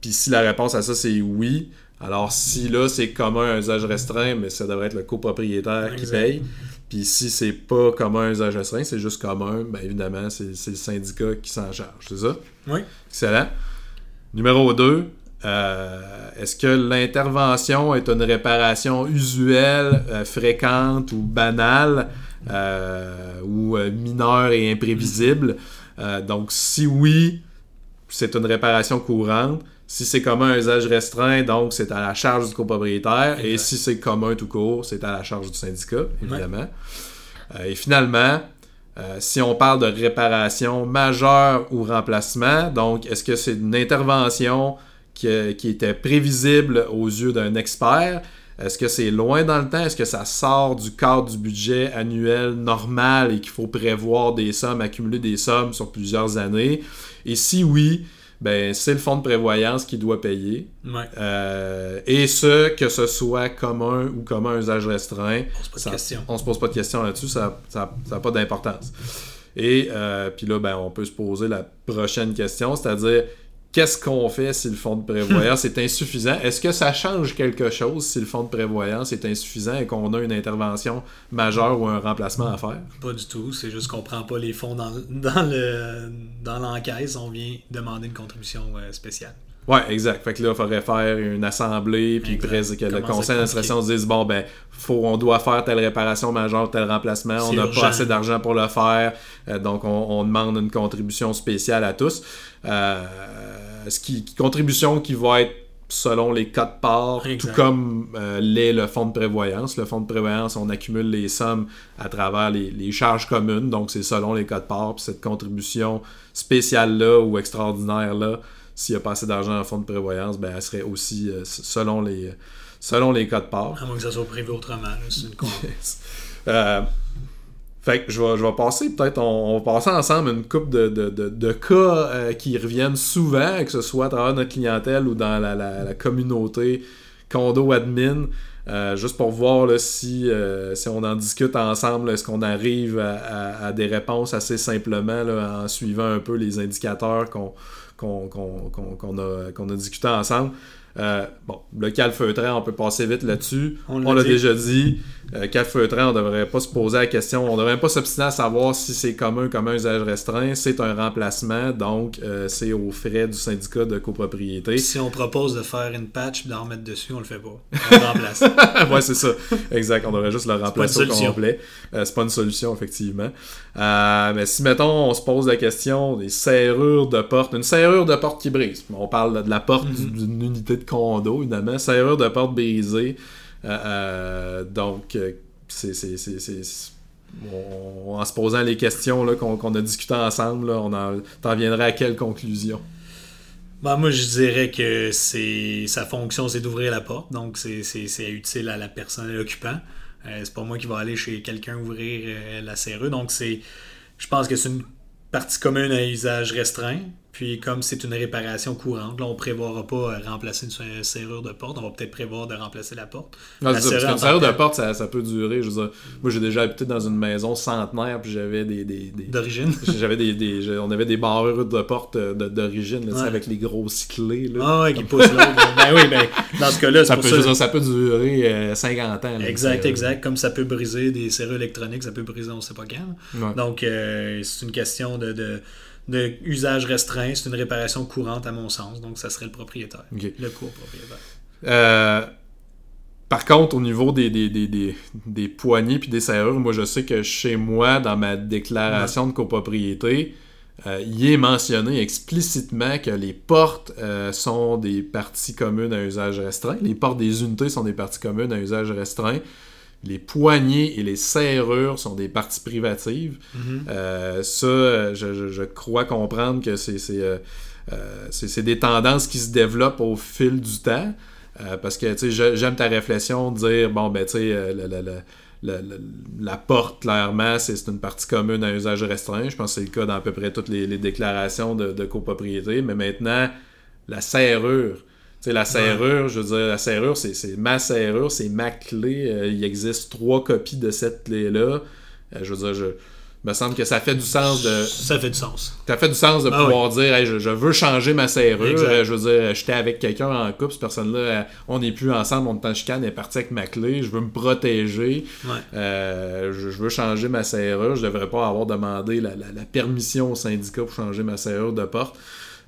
Puis si la réponse à ça c'est oui, alors si là c'est commun un usage restreint, mais ça devrait être le copropriétaire qui paye. Puis si c'est pas commun un usage restreint, c'est juste commun, bien évidemment, c'est le syndicat qui s'en charge. C'est ça? Oui. Excellent. Numéro 2, euh, est-ce que l'intervention est une réparation usuelle, euh, fréquente ou banale euh, ou mineure et imprévisible? donc, si oui, c'est une réparation courante. Si c'est commun un usage restreint, donc c'est à la charge du copropriétaire. Et si c'est commun tout court, c'est à la charge du syndicat, évidemment. Euh, et finalement, euh, si on parle de réparation majeure ou remplacement, donc est-ce que c'est une intervention qui, qui, était prévisible aux yeux d'un expert? Est-ce que c'est loin dans le temps? Est-ce que ça sort du cadre du budget annuel normal et qu'il faut prévoir des sommes, accumuler des sommes sur plusieurs années? Et si oui, ben c'est le fonds de prévoyance qui doit payer. Ouais. Euh, et ce, que ce soit commun ou commun à usage restreint. On se pose ça-. On se pose pas de questions là-dessus, ça n'a pas d'importance. Et euh, puis là, ben, on peut se poser la prochaine question, c'est-à-dire qu'est-ce qu'on fait si le fonds de prévoyance est insuffisant? Est-ce que ça change quelque chose si le fonds de prévoyance est insuffisant et qu'on a une intervention majeure ou un remplacement à faire? Pas du tout. C'est juste qu'on prend pas les fonds dans, dans le dans l'encaisse. On vient demander une contribution euh, spéciale. Ouais, exact. Fait que là, il faudrait faire une assemblée, puis Exact. que le conseil d'administration se dise bon, ben, faut, on doit faire telle réparation majeure, tel remplacement, on n'a pas assez d'argent pour le faire, euh, donc on, on demande une contribution spéciale à tous. Euh, ce qui, contribution qui va être selon les cas de part, Exact. tout comme euh, l'est le fonds de prévoyance. Le fonds de prévoyance, on accumule les sommes à travers les, les charges communes, donc c'est selon les cas de part. Puis cette contribution spéciale-là ou extraordinaire-là, s'il n'y a pas assez d'argent le fonds de prévoyance, ben, elle serait aussi euh, selon, les, selon les cas de part. À moins que ça soit prévu autrement. C'est une Euh, fait que je vais, je vais passer, peut-être, on, on va passer ensemble une coupe de, de, de, de cas euh, qui reviennent souvent, que ce soit à travers notre clientèle ou dans la, la, communauté condo admin, euh, juste pour voir là, si, euh, si on en discute ensemble, est-ce qu'on arrive à, à- des réponses assez simplement en suivant un peu les indicateurs qu'on a, a discuté ensemble. Euh, bon, le calfeutrant, on peut passer vite là-dessus. On On l'a déjà dit. Euh, calfeutrant, on devrait pas se poser la question. On devrait même pas s'obstiner à savoir si c'est commun, commun usage restreint. C'est un remplacement, donc euh, c'est aux frais du syndicat de copropriété. Si on propose de faire une patch et d'en remettre dessus, on le fait pas. On le remplace. ouais, c'est ça. Exact. On devrait juste le remplacer au complet. Euh, c'est pas une solution, effectivement. Mais si, mettons, on se pose la question des serrures de porte, une serrure de porte qui brise. On parle de la porte Mhm. du- d'une unité de condo, évidemment. Serrure de porte brisée. Euh, euh, donc, euh, c'est. en se posant les questions qu'on, a discutées ensemble, là, on en, t'en viendrais à quelle conclusion? Ben, moi, je dirais que c'est sa fonction, c'est d'ouvrir la porte. Donc, c'est- utile à la personne, à l'occupant. C'est pas moi qui va aller chez quelqu'un ouvrir la serrure. Donc, c'est je pense que c'est une partie commune à usage restreint. Puis, comme c'est une réparation courante, là, on prévoira pas euh, remplacer une serrure de porte. On va peut-être prévoir de remplacer la porte. Non, La c'est ça, parce serrure serrure de porte, ça, ça peut durer. Je veux dire, moi, j'ai déjà habité dans une maison centenaire, puis j'avais des, des, des- D'origine. J'avais des, des- on avait des barrures de porte euh, d'origine, là, Ouais. avec les grosses clés. Là. Ah ouais, qui pousse l'autre. ben oui, ben, dans ce cas-là, ça, peut, ça. je veux dire, ça peut durer euh, 50 ans. là, Exact, c'est- exact. Comme ça peut briser des serrures électroniques, ça peut briser on sait pas quand. Ouais. Donc, euh, c'est une question de, de, de usage restreint. C'est une réparation courante, à mon sens. Donc, ça serait le propriétaire. Le copropriétaire. Euh, par contre, au niveau des, des, des, des, des poignées puis des serrures, moi, je sais que chez moi, dans ma déclaration de copropriété, euh, il est mentionné explicitement que les portes euh, sont des parties communes à usage restreint. Les portes des unités sont des parties communes à usage restreint. Les poignées et les serrures sont des parties privatives. Mhm. Euh, ça, je, je- je crois comprendre que c'est euh, euh, c'est- des tendances qui se développent au fil du temps. Euh, parce que tu sais, j'aime ta réflexion de dire bon ben tu sais la, la- porte clairement c'est c'est une partie commune à usage restreint. Je pense que c'est le cas dans à peu près toutes les, les déclarations de, de copropriété. Mais maintenant la serrure. Sais, la serrure, je veux dire, la serrure, c'est c'est ma serrure, c'est ma clé. Euh, il existe trois copies de cette clé-là. Euh, je veux dire, je, me semble que ça fait du sens de. Ça fait du sens. Ça fait du sens de Ah pouvoir dire hey, je, je veux changer ma serrure. Exact. Euh, Je veux dire, j'étais avec quelqu'un en couple, cette personne-là, on n'est plus ensemble, on est en chicane, elle est partie avec ma clé, je veux me protéger. Ouais. Euh, je, je veux changer ma serrure. Je devrais pas avoir demandé la, la- la permission au syndicat pour changer ma serrure de porte.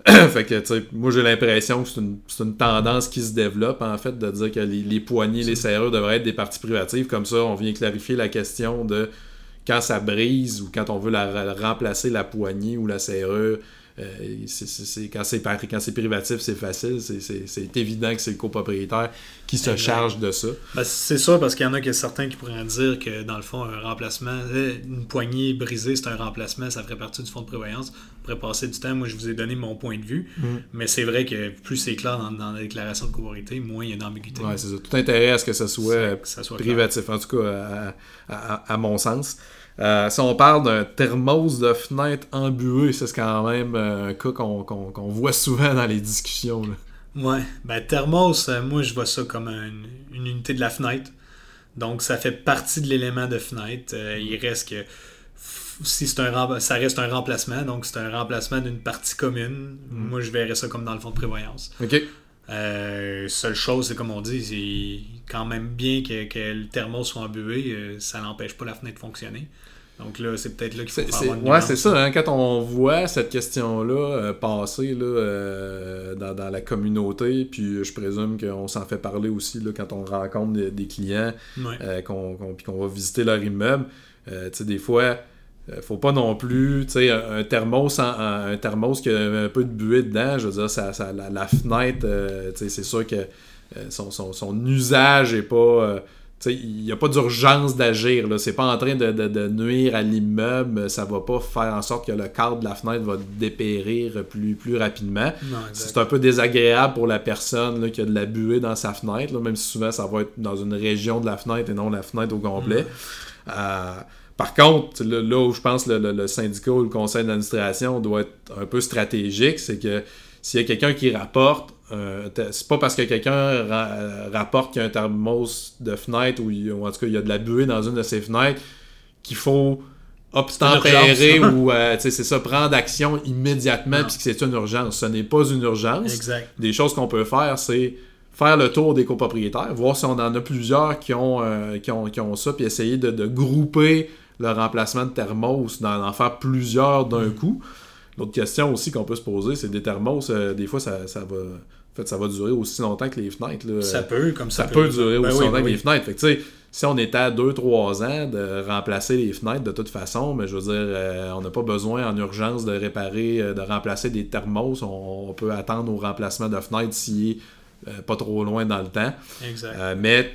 fait que, tu sais, moi j'ai l'impression que c'est une, tendance qui se développe, en fait, de dire que les, les poignées, les serrures devraient être des parties privatives. Comme ça, on vient clarifier la question de quand ça brise ou quand on veut la, la- remplacer la poignée ou la serrure, c'est, quand, c'est, quand c'est privatif, c'est facile. C'est, évident que c'est le copropriétaire qui se charge de ça. Ben, c'est ça, parce qu'il y en a que certains qui pourraient dire que, dans le fond, un remplacement, une poignée brisée, c'est un remplacement, ça ferait partie du fonds de prévoyance. On pourrait passer du temps. Moi, je vous ai donné mon point de vue. Mm. Mais c'est vrai que plus c'est clair dans, la déclaration de copropriété, moins il y a d'ambiguïté. Ouais, c'est ça. Tout intérêt à ce que ça soit, privatif, en tout cas, à mon sens. Euh, si on parle d'un thermos de fenêtre embué, c'est quand même euh, un cas qu'on voit souvent dans les discussions. Ouais, ben thermos, euh, moi je vois ça comme une, unité de la fenêtre. Donc ça fait partie de l'élément de fenêtre. il reste que si c'est un ça reste un remplacement, donc c'est un remplacement d'une partie commune. Mm. Moi je verrais ça comme dans le fonds de prévoyance. OK. seule chose, c'est comme on dit, c'est quand même bien que, que le thermos soit embué, ça n'empêche pas la fenêtre de fonctionner. Donc là, c'est peut-être là qu'il faut faire Ouais, c'est ça. Hein, quand on voit cette question-là euh, passer là, euh, dans, la communauté, puis je présume qu'on s'en fait parler aussi là, quand on rencontre des, clients, euh, qu'on, puis qu'on va visiter leur immeuble. tu sais, des fois, faut pas non plus, tu sais, un, thermos, un thermos qui a un peu de buée dedans, je veux dire, ça, la, fenêtre, tu sais, c'est sûr que son, son, son, usage est pas il n'y a pas d'urgence d'agir. C'est pas en train de, nuire à l'immeuble. Ça va pas faire en sorte que le cadre de la fenêtre va dépérir plus, plus rapidement. C'est un peu désagréable pour la personne qui a de la buée dans sa fenêtre, même si souvent ça va être dans une région de la fenêtre et non la fenêtre au complet. Euh, par contre, là, où je pense que le, le, syndicat ou le conseil d'administration doit être un peu stratégique, c'est que s'il y a quelqu'un qui rapporte euh, c'est pas parce que quelqu'un rapporte qu'il y a un thermos de fenêtre ou, en tout cas il y a de la buée dans une de ses fenêtres qu'il faut obtempérer ou euh, c'est ça prendre action immédiatement puisque c'est une urgence. Ce n'est pas une urgence. Des choses qu'on peut faire c'est faire le tour des copropriétaires voir si on en a plusieurs qui ont, euh, qui ont, qui ont ça puis essayer de, grouper le remplacement de thermos d'en faire plusieurs d'un mm. coup L'autre question aussi qu'on peut se poser, c'est des thermos, des fois ça, ça va en fait, ça va durer aussi longtemps que les fenêtres. Là. Ça peut, comme ça, ça peut. durer ben aussi longtemps que les fenêtres. Fait que, si on était à 2-3 ans de remplacer les fenêtres de toute façon, mais je veux dire, euh, on n'a pas besoin en urgence de réparer, euh, de remplacer des thermos. On, peut attendre au remplacement de fenêtres s'il est euh, pas trop loin dans le temps. Exact. mais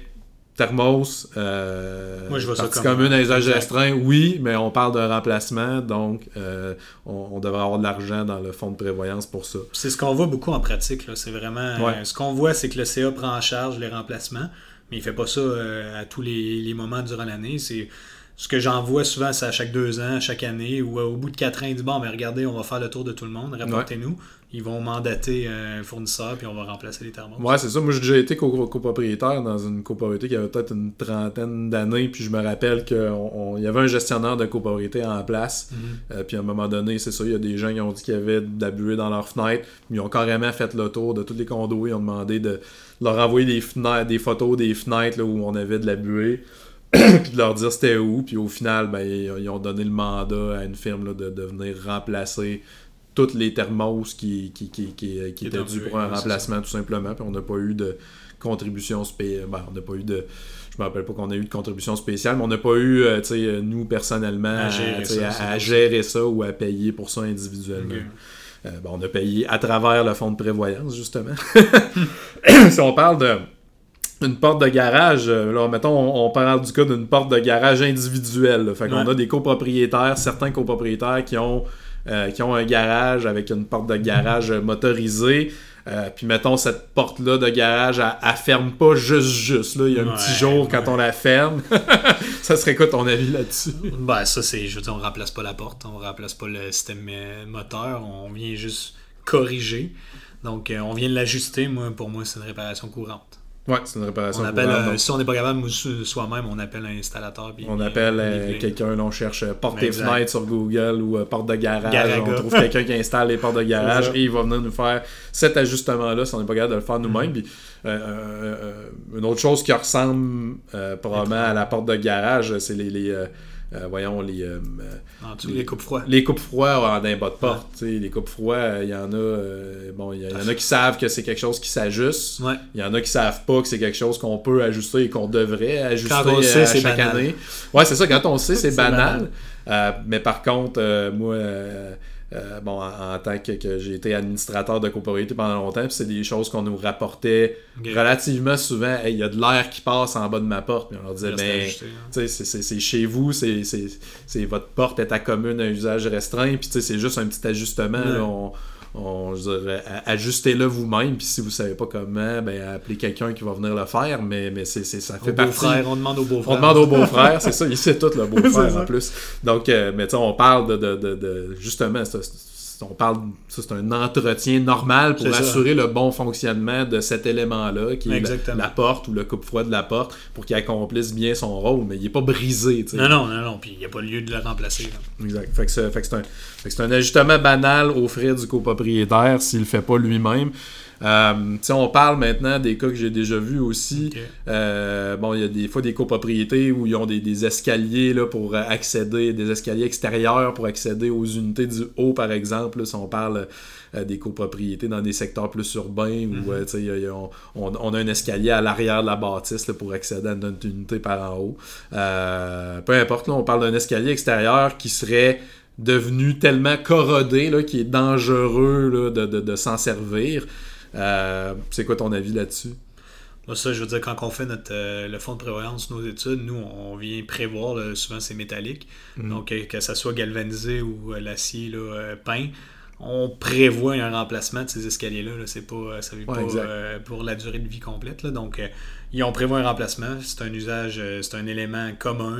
thermos, euh, Moi, je vois partie commune à usage restreint, oui, mais on parle d'un remplacement, donc euh, on, devrait avoir de l'argent dans le fonds de prévoyance pour ça. C'est ce qu'on voit beaucoup en pratique. C'est vraiment euh, ce qu'on voit, c'est que le CA prend en charge les remplacements, mais il fait pas ça à tous les, moments durant l'année. C'est ce que j'en vois souvent, c'est à chaque deux ans, chaque année, ou au bout de quatre ans, il dit bon, mais regardez, on va faire le tour de tout le monde, rapportez-nous ils vont mandater un fournisseur puis on va remplacer les thermos. Ouais, c'est ça. Moi, j'ai déjà été copropriétaire dans une copropriété qui avait peut-être une trentaine d'années. Puis je me rappelle qu'il y avait un gestionnaire de copropriété en place. Mhm. Euh, puis à un moment donné, c'est ça, il y a des gens qui ont dit qu'il y avait d'abus dans leurs fenêtres. Ils ont carrément fait le tour de tous les condos. Ils ont demandé de leur envoyer des, fenêtres, des photos des fenêtres où on avait de la buée. puis de leur dire c'était où. Puis au final, ben, ils, ont donné le mandat à une firme de, de venir remplacer toutes les thermos qui, qui, qui, qui, étaient dus pour un remplacement, tout simplement. Puis on n'a pas eu de contribution spéciale. Ben, on n'a pas eu de. Je me rappelle pas qu'on a eu de contribution spéciale, mais on n'a pas eu, euh, sais euh, nous, personnellement, à, gérer ça, ou à payer pour ça individuellement. Euh, ben, on a payé à travers le fonds de prévoyance, justement. si on parle de une porte de garage, là, mettons, on, parle du cas d'une porte de garage individuelle. Fait qu'on a des copropriétaires, certains copropriétaires qui ont euh, qui ont un garage avec une porte de garage motorisée. Euh, puis mettons cette porte-là de garage, elle, ferme pas juste juste. Là. Il y a un petit jour quand on la ferme. ça serait quoi ton avis là-dessus? Ben ça c'est, je veux dire, on remplace pas la porte, on remplace pas le système euh, moteur, on vient juste corriger. Donc on vient de l'ajuster, moi pour moi c'est une réparation courante. Ouais, c'est une réparation. On appelle, euh, Si on n'est pas capable soi-même, on appelle un installateur. on appelle euh, quelqu'un, on cherche euh, porte et fenêtre sur Google ou porte de garage. On trouve quelqu'un qui installe les portes de garage et il va venir nous faire cet ajustement-là si on n'est pas capable de le faire nous-mêmes. Mm-hmm. une autre chose qui ressemble probablement à la porte de garage, c'est les euh, voyons, les, euh, les, coupes froides. Les coupes froides d'un bas de porte. Les coupes froides, il y en a. Euh, bon, il y, en a qui savent que c'est quelque chose qui s'ajuste. Il y en a qui savent pas que c'est quelque chose qu'on peut ajuster et qu'on devrait ajuster à chaque année. Ouais, c'est ça, quand on sait, c'est banal. mais par contre, moi euh, bon, en, tant que, que j'ai été administrateur de copropriété pendant longtemps, puis c'est des choses qu'on nous rapportait relativement souvent. Il y a de l'air qui passe en bas de ma porte. Puis on leur disait, ben, hein. c'est chez vous, c'est votre porte est à commune à usage restreint, puis c'est juste un petit ajustement on, je dirais, ajustez-le vous-même, puis si vous savez pas comment, ben, appelez quelqu'un qui va venir le faire, mais, mais c'est, ça fait partie... Frère, on demande au beau-frère. On demande au beau-frère, c'est ça, il sait tout le beau-frère en plus. Donc, euh, mais tu on parle de, de, de, de justement, on parle, c'est un entretien normal pour assurer le bon fonctionnement de cet élément-là, qui est la, porte ou le coupe-froid de la porte, pour qu'il accomplisse bien son rôle, mais il n'est pas brisé. Non, non, non, non, puis il n'y a pas lieu de le remplacer. Exact. Fait que c'est un, ajustement banal aux frais du copropriétaire s'il ne le fait pas lui-même. Euh, on parle maintenant des cas que j'ai déjà vus aussi. Euh, bon, il y a des fois des copropriétés où ils ont des, escaliers là, pour accéder, des escaliers extérieurs pour accéder aux unités du haut, par exemple. si on parle euh, des copropriétés dans des secteurs plus urbains où mhm. on, a un escalier à l'arrière de la bâtisse pour accéder à notre unité par en haut. peu importe, là, on parle d'un escalier extérieur qui serait devenu tellement corrodé qu'il est dangereux de, de s'en servir. Euh, c'est quoi ton avis là-dessus? Moi, ça, je veux dire, quand on fait notre, euh, le fonds de prévoyance, nos études, nous, on vient prévoir, souvent c'est métallique, mhm. donc euh, que ça soit galvanisé ou l'acier peint, on prévoit un remplacement de ces escaliers-là. c'est pas, ça ne pas pour la durée de vie complète. donc, on prévoit un remplacement. C'est un usage, c'est un élément commun.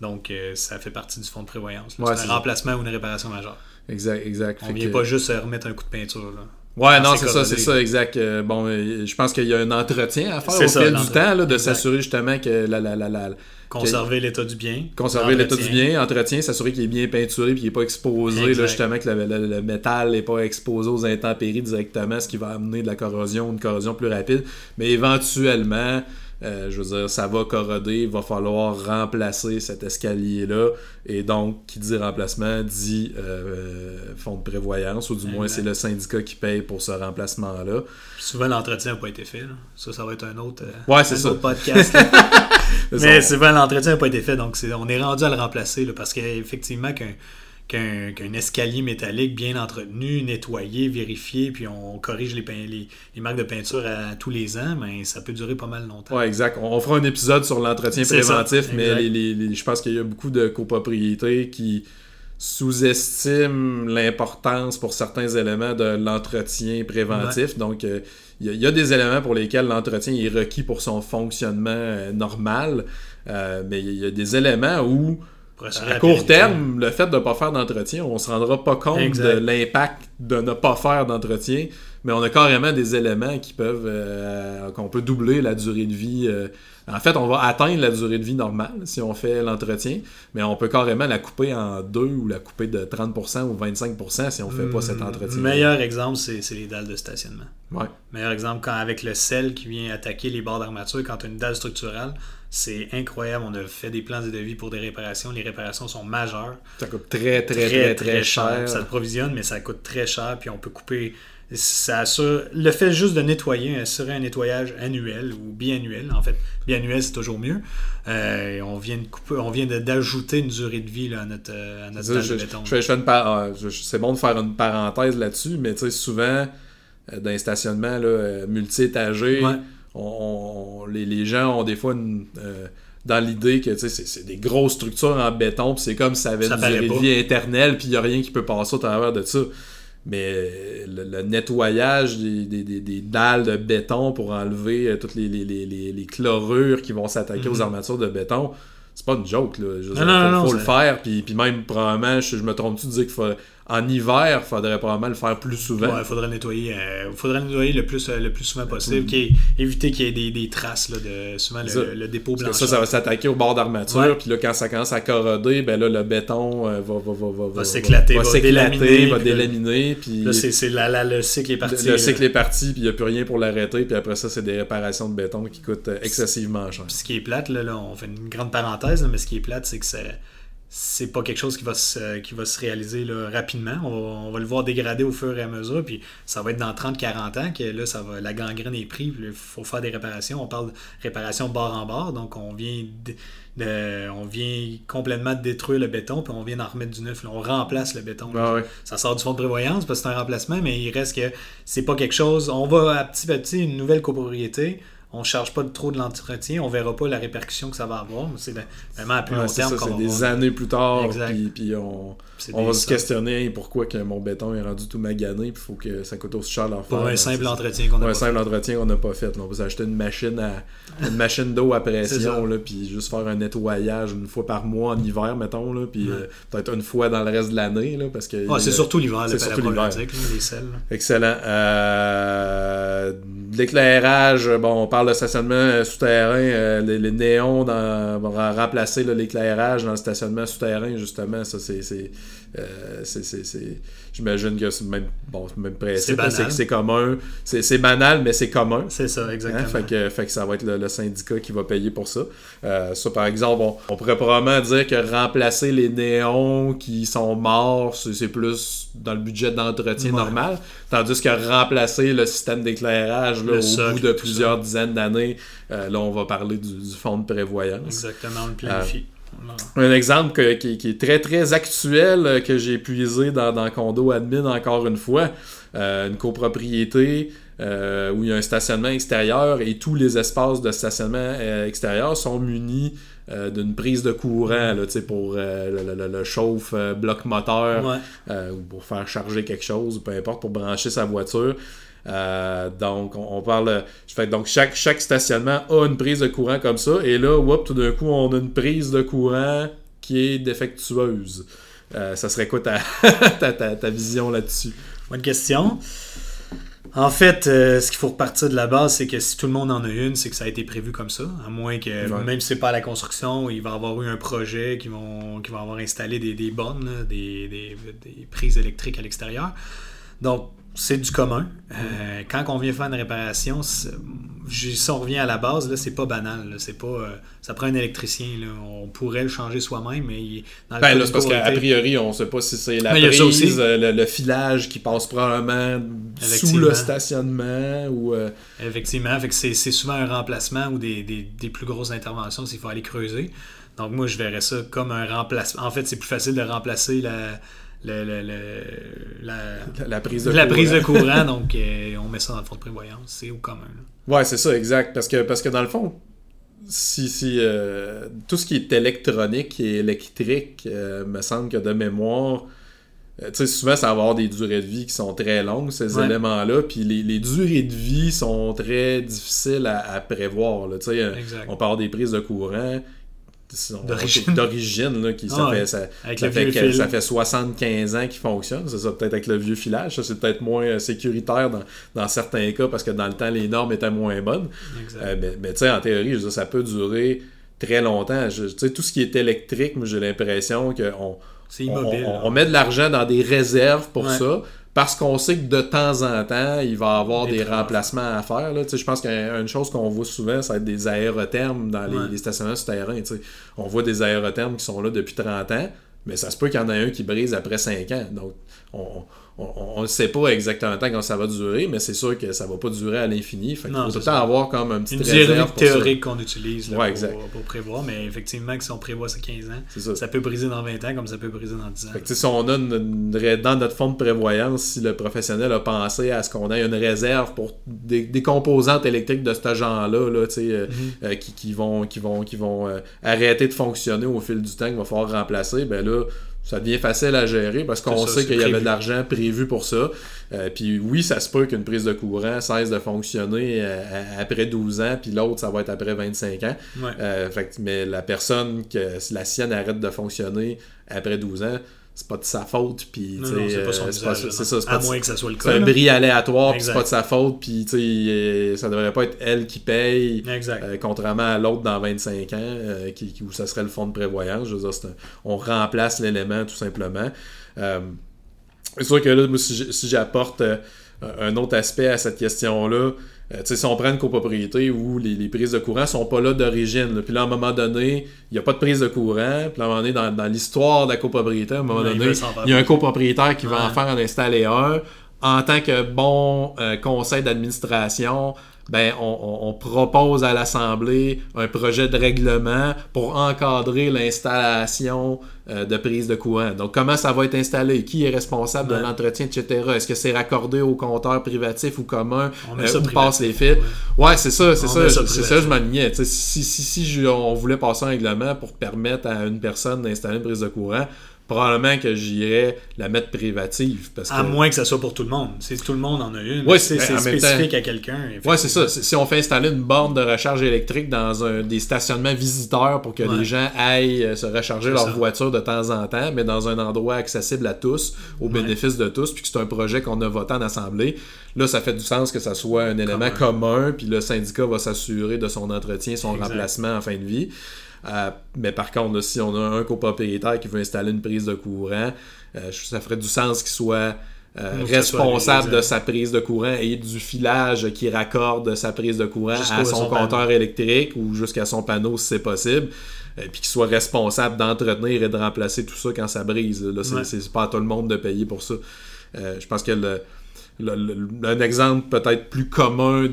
donc, ça fait partie du fonds de prévoyance. c'est un remplacement ou une réparation majeure. Exact, exact. On ne vient pas juste remettre un coup de peinture. Ouais, non, c'est ça, c'est ça, exact. Euh, bon, euh, je pense qu'il y a un entretien à faire au fil du temps, là, de s'assurer justement que la, la, la, la Conserver l'état du bien. Conserver l'état du bien, entretien, s'assurer qu'il est bien peinturé et qu'il n'est pas exposé, là, justement, que le, métal n'est pas exposé aux intempéries directement, ce qui va amener de la corrosion, une corrosion plus rapide. Mais éventuellement, euh, je veux dire, ça va corroder, il va falloir remplacer cet escalier-là. Et donc, qui dit remplacement dit euh, fonds de prévoyance, ou du moins c'est le syndicat qui paye pour ce remplacement-là. Souvent, l'entretien n'a pas été fait. Ça, ça va être un autre, euh, ouais, c'est podcast. Mais souvent, l'entretien n'a pas été fait, donc on est rendu à le remplacer, parce qu'effectivement, qu'un qu'un escalier métallique bien entretenu, nettoyé, vérifié, puis on corrige les, les, marques de peinture à, tous les ans, mais ça peut durer pas mal longtemps. Oui, exact. On fera un épisode sur l'entretien préventif, mais je pense qu'il y a beaucoup de copropriétés qui sous-estiment l'importance pour certains éléments de l'entretien préventif. Donc, euh, il y, a des éléments pour lesquels l'entretien est requis pour son fonctionnement euh, normal, euh, mais il y a des éléments où à court terme, le fait de ne pas faire d'entretien, on ne se rendra pas compte de l'impact de ne pas faire d'entretien, mais on a carrément des éléments qui peuvent euh, qu'on peut doubler la durée de vie. Euh. En fait, on va atteindre la durée de vie normale si on fait l'entretien, mais on peut carrément la couper en deux ou la couper de 30% ou 25% si on ne fait pas cet entretien. Le meilleur exemple, c'est les dalles de stationnement. Ouais. Meilleur exemple, quand avec le sel qui vient attaquer les barres d'armature, quand tu as une dalle structurelle, c'est incroyable. On a fait des plans de devis pour des réparations. Les réparations sont majeures. Ça coûte très, très, très, très, cher. Ça te provisionne, mais ça coûte très cher. Puis on peut couper. Ça Le fait juste de nettoyer serait un nettoyage annuel ou biannuel. En fait, biannuel, c'est toujours mieux. Euh, on vient de couper, on vient d'ajouter une durée de vie à notre, à notre je, béton. c'est bon de faire une parenthèse là-dessus, mais tu sais, souvent, euh, dans les stationnements euh, on, les, gens ont des fois euh, dans l'idée que c'est des grosses structures en béton, puis c'est comme si ça avait une vie éternelle, puis il n'y a rien qui peut passer au travers de ça. Mais le, nettoyage des, dalles de béton pour enlever euh, toutes les, chlorures qui vont s'attaquer aux mhm. armatures de béton, c'est pas une joke. Là. Il faut, le faire, puis, puis même probablement, je, me trompe-tu de dire qu'il faut en hiver, il faudrait probablement le faire plus souvent. il faudrait nettoyer, euh, faudrait nettoyer le plus, euh, le plus souvent possible, éviter qu'il y ait des, des traces là, de souvent le, dépôt blanc. Ça, ça va s'attaquer au bord d'armature, puis là, quand ça commence à corroder, ben là, le béton euh, va, va, va, va, s'éclater, va, délaminer, va délaminer. Puis là, c'est, le cycle est parti. Le, cycle est parti, puis il n'y a plus rien pour l'arrêter, puis après ça, c'est des réparations de béton qui coûtent excessivement cher. ce qui est plate, là, là, on fait une grande parenthèse, mais ce qui est plate, c'est que c'est c'est pas quelque chose qui va se, qui va se réaliser là, rapidement. On va, on va, le voir dégrader au fur et à mesure, puis ça va être dans 30-40 ans que là, ça va, la gangrène est prise, il faut faire des réparations. On parle de réparation bord en bord, donc on vient, de, on vient complètement détruire le béton, puis on vient d'en remettre du neuf. on remplace le béton. Ah. Ça sort du fonds de prévoyance parce que c'est un remplacement, mais il reste que c'est pas quelque chose. On va à petit à petit une nouvelle copropriété on ne charge pas trop de l'entretien, on ne verra pas la répercussion que ça va avoir. C'est vraiment à plus long terme. C'est des années plus tard, puis, on, on va se questionner pourquoi que mon béton est rendu tout magané, puis il faut que ça coûte aussi cher d'en faire. Pour un simple entretien qu'on n'a pas, un simple entretien qu'on n'a pas fait. on va s'acheter une machine à une machine d'eau à pression, là, puis juste faire un nettoyage une fois par mois en hiver, mettons, là, puis euh, peut-être une fois dans le reste de l'année, parce que... c'est surtout l'hiver, c'est surtout l'hiver. les selles. Excellent. Euh, l'éclairage, bon, on parle de stationnement souterrain, euh, les, néons dans, vont remplacer l'éclairage dans le stationnement souterrain, justement, ça c'est euh, j'imagine que c'est même, bon, même principe, c'est c'est commun. C'est banal, mais c'est commun. C'est ça, hein, exactement. fait, que, fait, que, ça va être le, syndicat qui va payer pour ça. Euh, ça, par exemple, on, pourrait probablement dire que remplacer les néons qui sont morts, c'est plus dans le budget d'entretien normal. Tandis que remplacer le système d'éclairage au bout de plusieurs dizaines d'années, euh, là, on va parler du, fonds de prévoyance. Exactement, on le planifie. Un exemple qui, est très très actuel euh, que j'ai puisé dans, dans, Condo Admin encore une fois. Euh, une copropriété euh, où il y a un stationnement extérieur et tous les espaces de stationnement extérieur sont munis d'une prise de courant là, pour le, chauffe bloc moteur ou pour faire charger quelque chose, peu importe, pour brancher sa voiture. Euh, donc, on, parle. Fait, donc, chaque, chaque stationnement a une prise de courant comme ça. Et là, tout d'un coup, on a une prise de courant qui est défectueuse. Euh, ça serait quoi ta, ta, vision là-dessus? Bonne question. En fait, euh, ce qu'il faut repartir de la base, c'est que si tout le monde en a une, c'est que ça a été prévu comme ça. À moins que, même si c'est pas à la construction, il va y avoir eu un projet qui, vont, qui avoir installé des, des bornes, des, des, des, prises électriques à l'extérieur. Donc, c'est du commun. Euh, quand on vient faire une réparation, si on revient à la base, là, c'est pas banal. C'est pas, euh, ça prend un électricien. On pourrait le changer soi-même, mais dans le ben, parce qu'a priori, on sait pas si c'est la prise, euh, le, filage qui passe probablement sous le stationnement ou. Effectivement, c'est souvent un remplacement ou des, des plus grosses interventions s'il faut aller creuser. Donc moi, je verrais ça comme un remplacement. En fait, c'est plus facile de remplacer la le, la, prise de la courant. prise de courant, donc euh, on met ça dans le fonds de prévoyance, c'est au commun. Ouais, c'est ça, exact. Parce que, parce que dans le fond, si, si euh, tout ce qui est électronique et électrique, euh, me semble que de mémoire, tu sais, souvent ça va avoir des durées de vie qui sont très longues, ces éléments-là, puis les, les, durées de vie sont très difficiles à, à prévoir. Là. On peut avoir des prises de courant d'origine. qui ça, fait, ça, fait, ça, fait 75 ans qu'il fonctionne c'est ça peut-être avec le vieux filage ça c'est peut-être moins euh, sécuritaire dans, dans, certains cas parce que dans le temps les normes étaient moins bonnes. Euh, mais, mais tu sais en théorie je ça peut durer très longtemps. Tu sais tout ce qui est électrique moi j'ai l'impression qu'on on, on, met de l'argent dans des réserves pour ça parce qu'on sait que de temps en temps, il va y avoir des, remplacements à faire. Là. Je pense qu'une chose qu'on voit souvent, ça va être des aérothermes dans les, stationnements souterrains. On voit des aérothermes qui sont là depuis 30 ans, mais ça se peut qu'il y en ait un qui brise après 5 ans. Donc, on, on ne sait pas exactement quand ça va durer, mais c'est sûr que ça va pas durer à l'infini. Fait faut tout le temps avoir comme un petit Une réserve théorique qu'on utilise pour, prévoir, mais effectivement, si on prévoit ça 15 ans, ça. peut briser dans 20 ans comme ça peut briser dans 10 ans. Fait si on a dans notre fonds de prévoyance, si le professionnel a pensé à ce qu'on ait une réserve pour des, composantes électriques de ce genre-là, là, euh, mhm. euh, qui, qui, vont, qui vont, qui vont euh, arrêter de fonctionner au fil du temps, qu'il va falloir remplacer, ben là, ça devient facile à gérer parce qu'on sait qu'il y avait de l'argent prévu pour ça. Euh, puis oui, ça se peut qu'une prise de courant cesse de fonctionner euh, après 12 ans, puis l'autre, ça va être après 25 ans. Euh, mais la personne, que la sienne arrête de fonctionner après 12 ans, c'est pas de sa faute puis c'est pas son c'est ça à moins que ça soit le cas c'est un bris aléatoire c'est pas de sa faute puis euh, ça devrait pas être elle qui paye euh, contrairement à l'autre dans 25 ans euh, qui, où ça serait le fonds de prévoyance. Je veux dire, on remplace l'élément tout simplement. C'est sûr que là si j'apporte un autre aspect à cette question là euh, si on prend une copropriété où les, prises de courant sont pas là d'origine, puis là, à un moment donné, il n'y a pas de prise de courant, puis là, à un moment donné, dans, l'histoire de la copropriété, à un moment donné, il y a un copropriétaire qui va en faire en installer un. En tant que bon euh, conseil d'administration, ben, on, propose à l'Assemblée un projet de règlement pour encadrer l'installation euh, de prise de courant. Donc, comment ça va être installé? Qui est responsable de l'entretien, etc.? Est-ce que c'est raccordé au compteur privatif ou commun? On euh, où passent les fils? Ouais, c'est ça, c'est ça, c'est ça, je m'alignais. Si, si, si, on voulait passer un règlement pour permettre à une personne d'installer une prise de courant, probablement que j'irais la mettre privative. Parce à moins que ça soit pour tout le monde. Si tout le monde en a une, ouais, c'est spécifique à quelqu'un. Oui, c'est ça. Si on fait installer une borne de recharge électrique dans un, des stationnements visiteurs pour que les gens aillent euh, se recharger leur voiture de temps en temps, mais dans un endroit accessible à tous, au bénéfice de tous, puis que c'est un projet qu'on a voté en Assemblée, là, ça fait du sens que ça soit un élément commun, puis le syndicat va s'assurer de son entretien, son remplacement en fin de vie. Euh, mais par contre, si on a un copropriétaire qui veut installer une prise de courant, euh, ça ferait du sens qu'il soit euh, responsable de sa prise de courant et du filage qui raccorde sa prise de courant à son, compteur électrique ou jusqu'à son panneau si c'est possible. puis qu'il soit responsable d'entretenir et de remplacer tout ça quand ça brise. Là, c'est, pas à tout le monde de payer pour ça. je pense que le, un exemple peut-être plus commun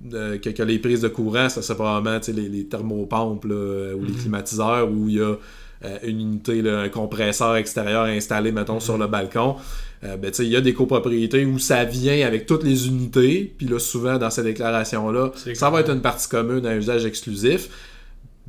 que, les prises de courant, ça c'est probablement les, les thermopompes ou les mhm. climatiseurs où il y a euh, une unité, un compresseur extérieur installé, mettons, sur mhm. le balcon. Euh, ben, il y a des copropriétés où ça vient avec toutes les unités, puis là, souvent, dans ces déclarations-là, ça va être une partie commune, un usage exclusif.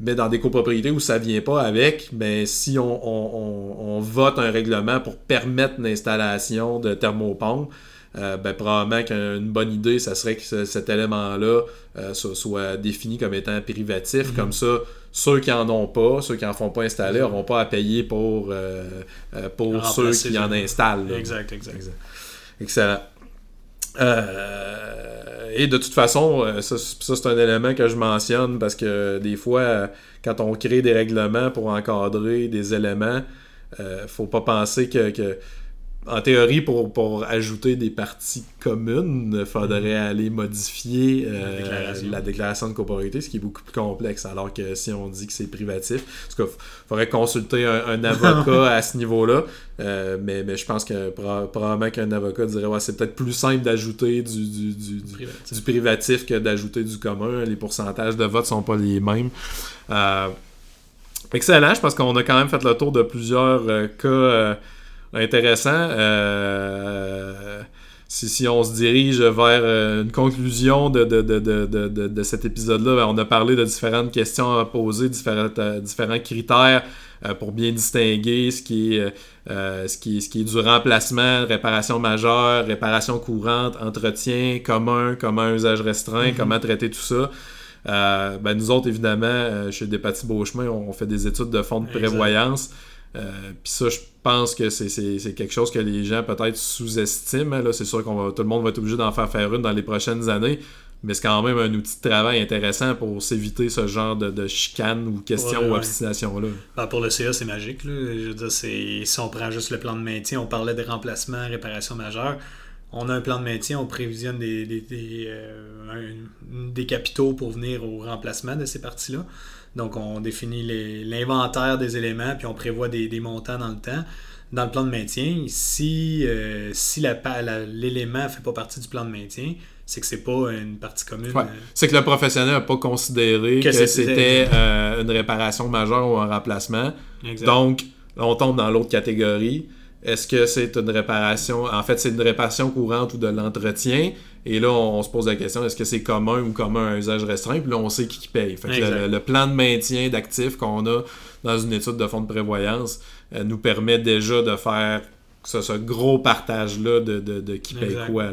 Mais dans des copropriétés où ça vient pas avec, ben, si on, on vote un règlement pour permettre l'installation de thermopompes, euh, ben, probablement qu'une bonne idée, ça serait que cet élément-là euh, soit, défini comme étant privatif. Mhm. Comme ça, ceux qui en ont pas, ceux qui en font pas installer, n'auront pas à payer pour, euh, pour ceux qui en installent. Exact, exact, Excellent. et de toute façon, ça, c'est un élément que je mentionne parce que des fois, quand on crée des règlements pour encadrer des éléments, faut pas penser que en théorie, pour, pour ajouter des parties communes, il faudrait mhm. aller modifier euh, la, déclaration. de copropriété, ce qui est beaucoup plus complexe. Alors que si on dit que c'est privatif, qu'il faudrait consulter un, avocat à ce niveau-là. Euh, mais, mais je pense que probablement qu'un avocat dirait ouais, c'est peut-être plus simple d'ajouter du, du, du, privatif. que d'ajouter du commun. Les pourcentages de vote sont pas les mêmes. Euh, excellent, je pense qu'on a quand même fait le tour de plusieurs cas intéressant. Euh, si, on se dirige vers euh, une conclusion de, de, cet épisode-là, ben, on a parlé de différentes questions à poser, euh, différents critères pour bien distinguer ce qui, est, ce, qui ce qui est du remplacement, réparation majeure, réparation courante, entretien commun, commun usage restreint, mm-hmm. comment traiter tout ça. ben nous autres, évidemment, chez Despatie Beauchemin, on fait des études de fonds de prévoyance. Euh, puis ça, je pense que c'est quelque chose que les gens peut-être sous-estiment. C'est sûr que tout le monde va être obligé d'en faire faire une dans les prochaines années, mais c'est quand même un outil de travail intéressant pour s'éviter ce genre de, de chicane ou questions ou obstination-là. Ben, pour le CA, c'est magique. Je veux dire, si on prend juste le plan de maintien, on parlait de remplacement, réparation majeure. On a un plan de maintien, on prévisionne des, des, des, euh, des capitaux pour venir au remplacement de ces parties-là. Donc, on définit l'inventaire des éléments, puis on prévoit des, montants dans le temps. Dans le plan de maintien, si, euh, si l'élément ne fait pas partie du plan de maintien, c'est que c'est pas une partie commune. Euh. C'est que le professionnel n'a pas considéré que, c'était euh, une réparation majeure ou un remplacement. Donc, on tombe dans l'autre catégorie. Est-ce que c'est une réparation? En fait, c'est une réparation courante ou de l'entretien? Et là, on, se pose la question est-ce que c'est commun ou commun à un usage restreint? Puis là, on sait qui paye. Fait le, plan de maintien d'actifs qu'on a dans une étude de fonds de prévoyance euh, nous permet déjà de faire ce, gros partage-là de, qui paye quoi.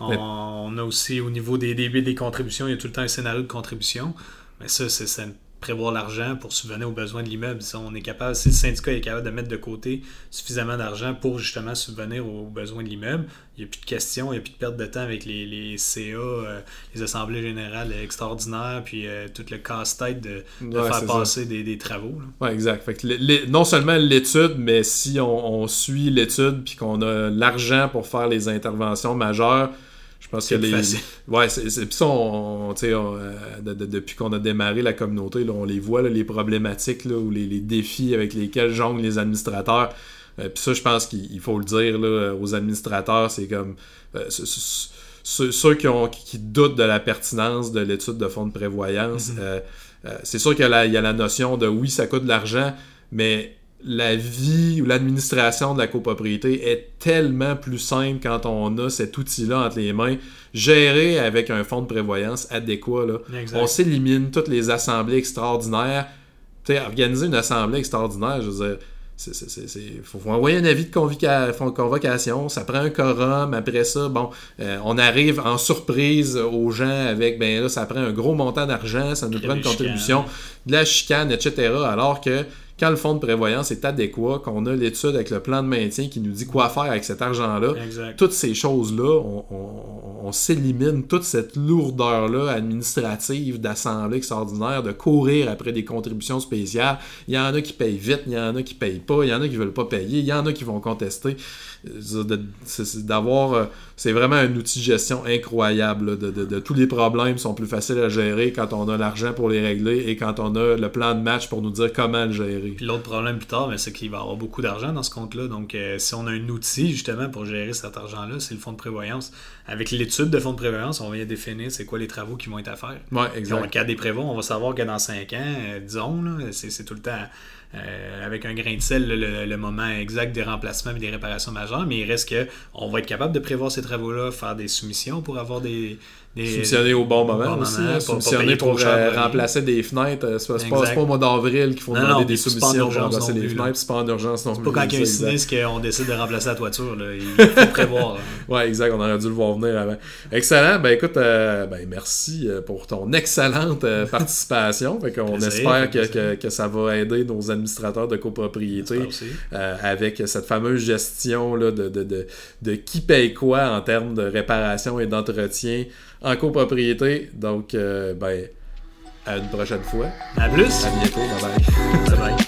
On, a aussi au niveau des débits des contributions, il y a tout le temps un scénario de contribution. Mais ça, c'est prévoir l'argent pour subvenir aux besoins de l'immeuble. Si on est capable, si le syndicat est capable de mettre de côté suffisamment d'argent pour justement subvenir aux besoins de l'immeuble, il n'y a plus de questions, il n'y a plus de perte de temps avec les, les CA, euh, les assemblées générales extraordinaires, puis euh, tout le casse-tête de, faire passer des, travaux. Oui, exact. non seulement l'étude, mais si on, suit l'étude puis qu'on a l'argent pour faire les interventions majeures, Je pense que les. Ouais, c'est ça, on, euh, depuis qu'on a démarré la communauté, là, on les voit, les problématiques là, ou les, défis avec lesquels jonglent les administrateurs. Euh, puis ça, je pense qu'il faut le dire là, aux administrateurs, c'est comme. Euh, ceux, qui, ont, qui doutent de la pertinence de l'étude de fonds de prévoyance, mm-hmm. c'est sûr qu'il y, y, a la notion de oui, ça coûte de l'argent, mais la vie ou l'administration de la copropriété est tellement plus simple quand on a cet outil-là entre les mains, géré avec un fonds de prévoyance adéquat. Là. On s'élimine toutes les assemblées extraordinaires. organiser une assemblée extraordinaire, je veux dire, il faut, envoyer un avis de convocation, ça prend un quorum, après ça, bon, euh, on arrive en surprise aux gens avec, ben là, ça prend un gros montant d'argent, ça nous prend une contribution, de la chicane, etc. Alors que quand le fonds de prévoyance est adéquat, qu'on a l'étude avec le plan de maintien qui nous dit quoi faire avec cet argent-là, toutes ces choses-là, on, s'élimine toute cette lourdeur-là administrative d'assemblée extraordinaire, de courir après des contributions spéciales. Il y en a qui payent vite, il y en a qui payent pas, il y en a qui veulent pas payer, il y en a qui vont contester. D'avoir, euh, c'est vraiment un outil de gestion incroyable. de, tous les problèmes sont plus faciles à gérer quand on a l'argent pour les régler et quand on a le plan de match pour nous dire comment le gérer. Puis l'autre problème plus tard, ben, c'est qu'il va y avoir beaucoup d'argent dans ce compte-là. Donc, euh, si on a un outil justement pour gérer cet argent-là, c'est le fonds de prévoyance. Avec l'étude de fonds de prévoyance, on va définir c'est quoi les travaux qui vont être à faire. Ouais, exact. Dans le cas des prévôts, on va savoir que dans 5 ans, euh, disons, c'est tout le temps. Euh, avec un grain de sel le, moment exact des remplacements et des réparations majeures, mais il reste que on va être capable de prévoir ces travaux-là, faire des soumissions pour avoir des, Soumissionner au bon moment aussi. Hein, soumissionner pour, euh, remplacer des fenêtres. Euh, c'est pas, pas, au mois d'avril qu'il faut demander des soumissions pour remplacer des fenêtres. C'est pas en urgence non plus. C'est pas quand il y a un sinistre qu'on décide de remplacer la toiture. Là. Il faut prévoir. ouais, exact. On aurait dû le voir venir avant. Excellent. Ben écoute, euh, ben, merci pour ton excellente participation. fait on espère que, que, ça va aider nos administrateurs de copropriété avec cette fameuse gestion là, de, de, de, de qui paye quoi en termes de réparation et d'entretien en copropriété. Donc, euh, ben, à une prochaine fois. À plus. À bientôt. Bye bye. bye, bye.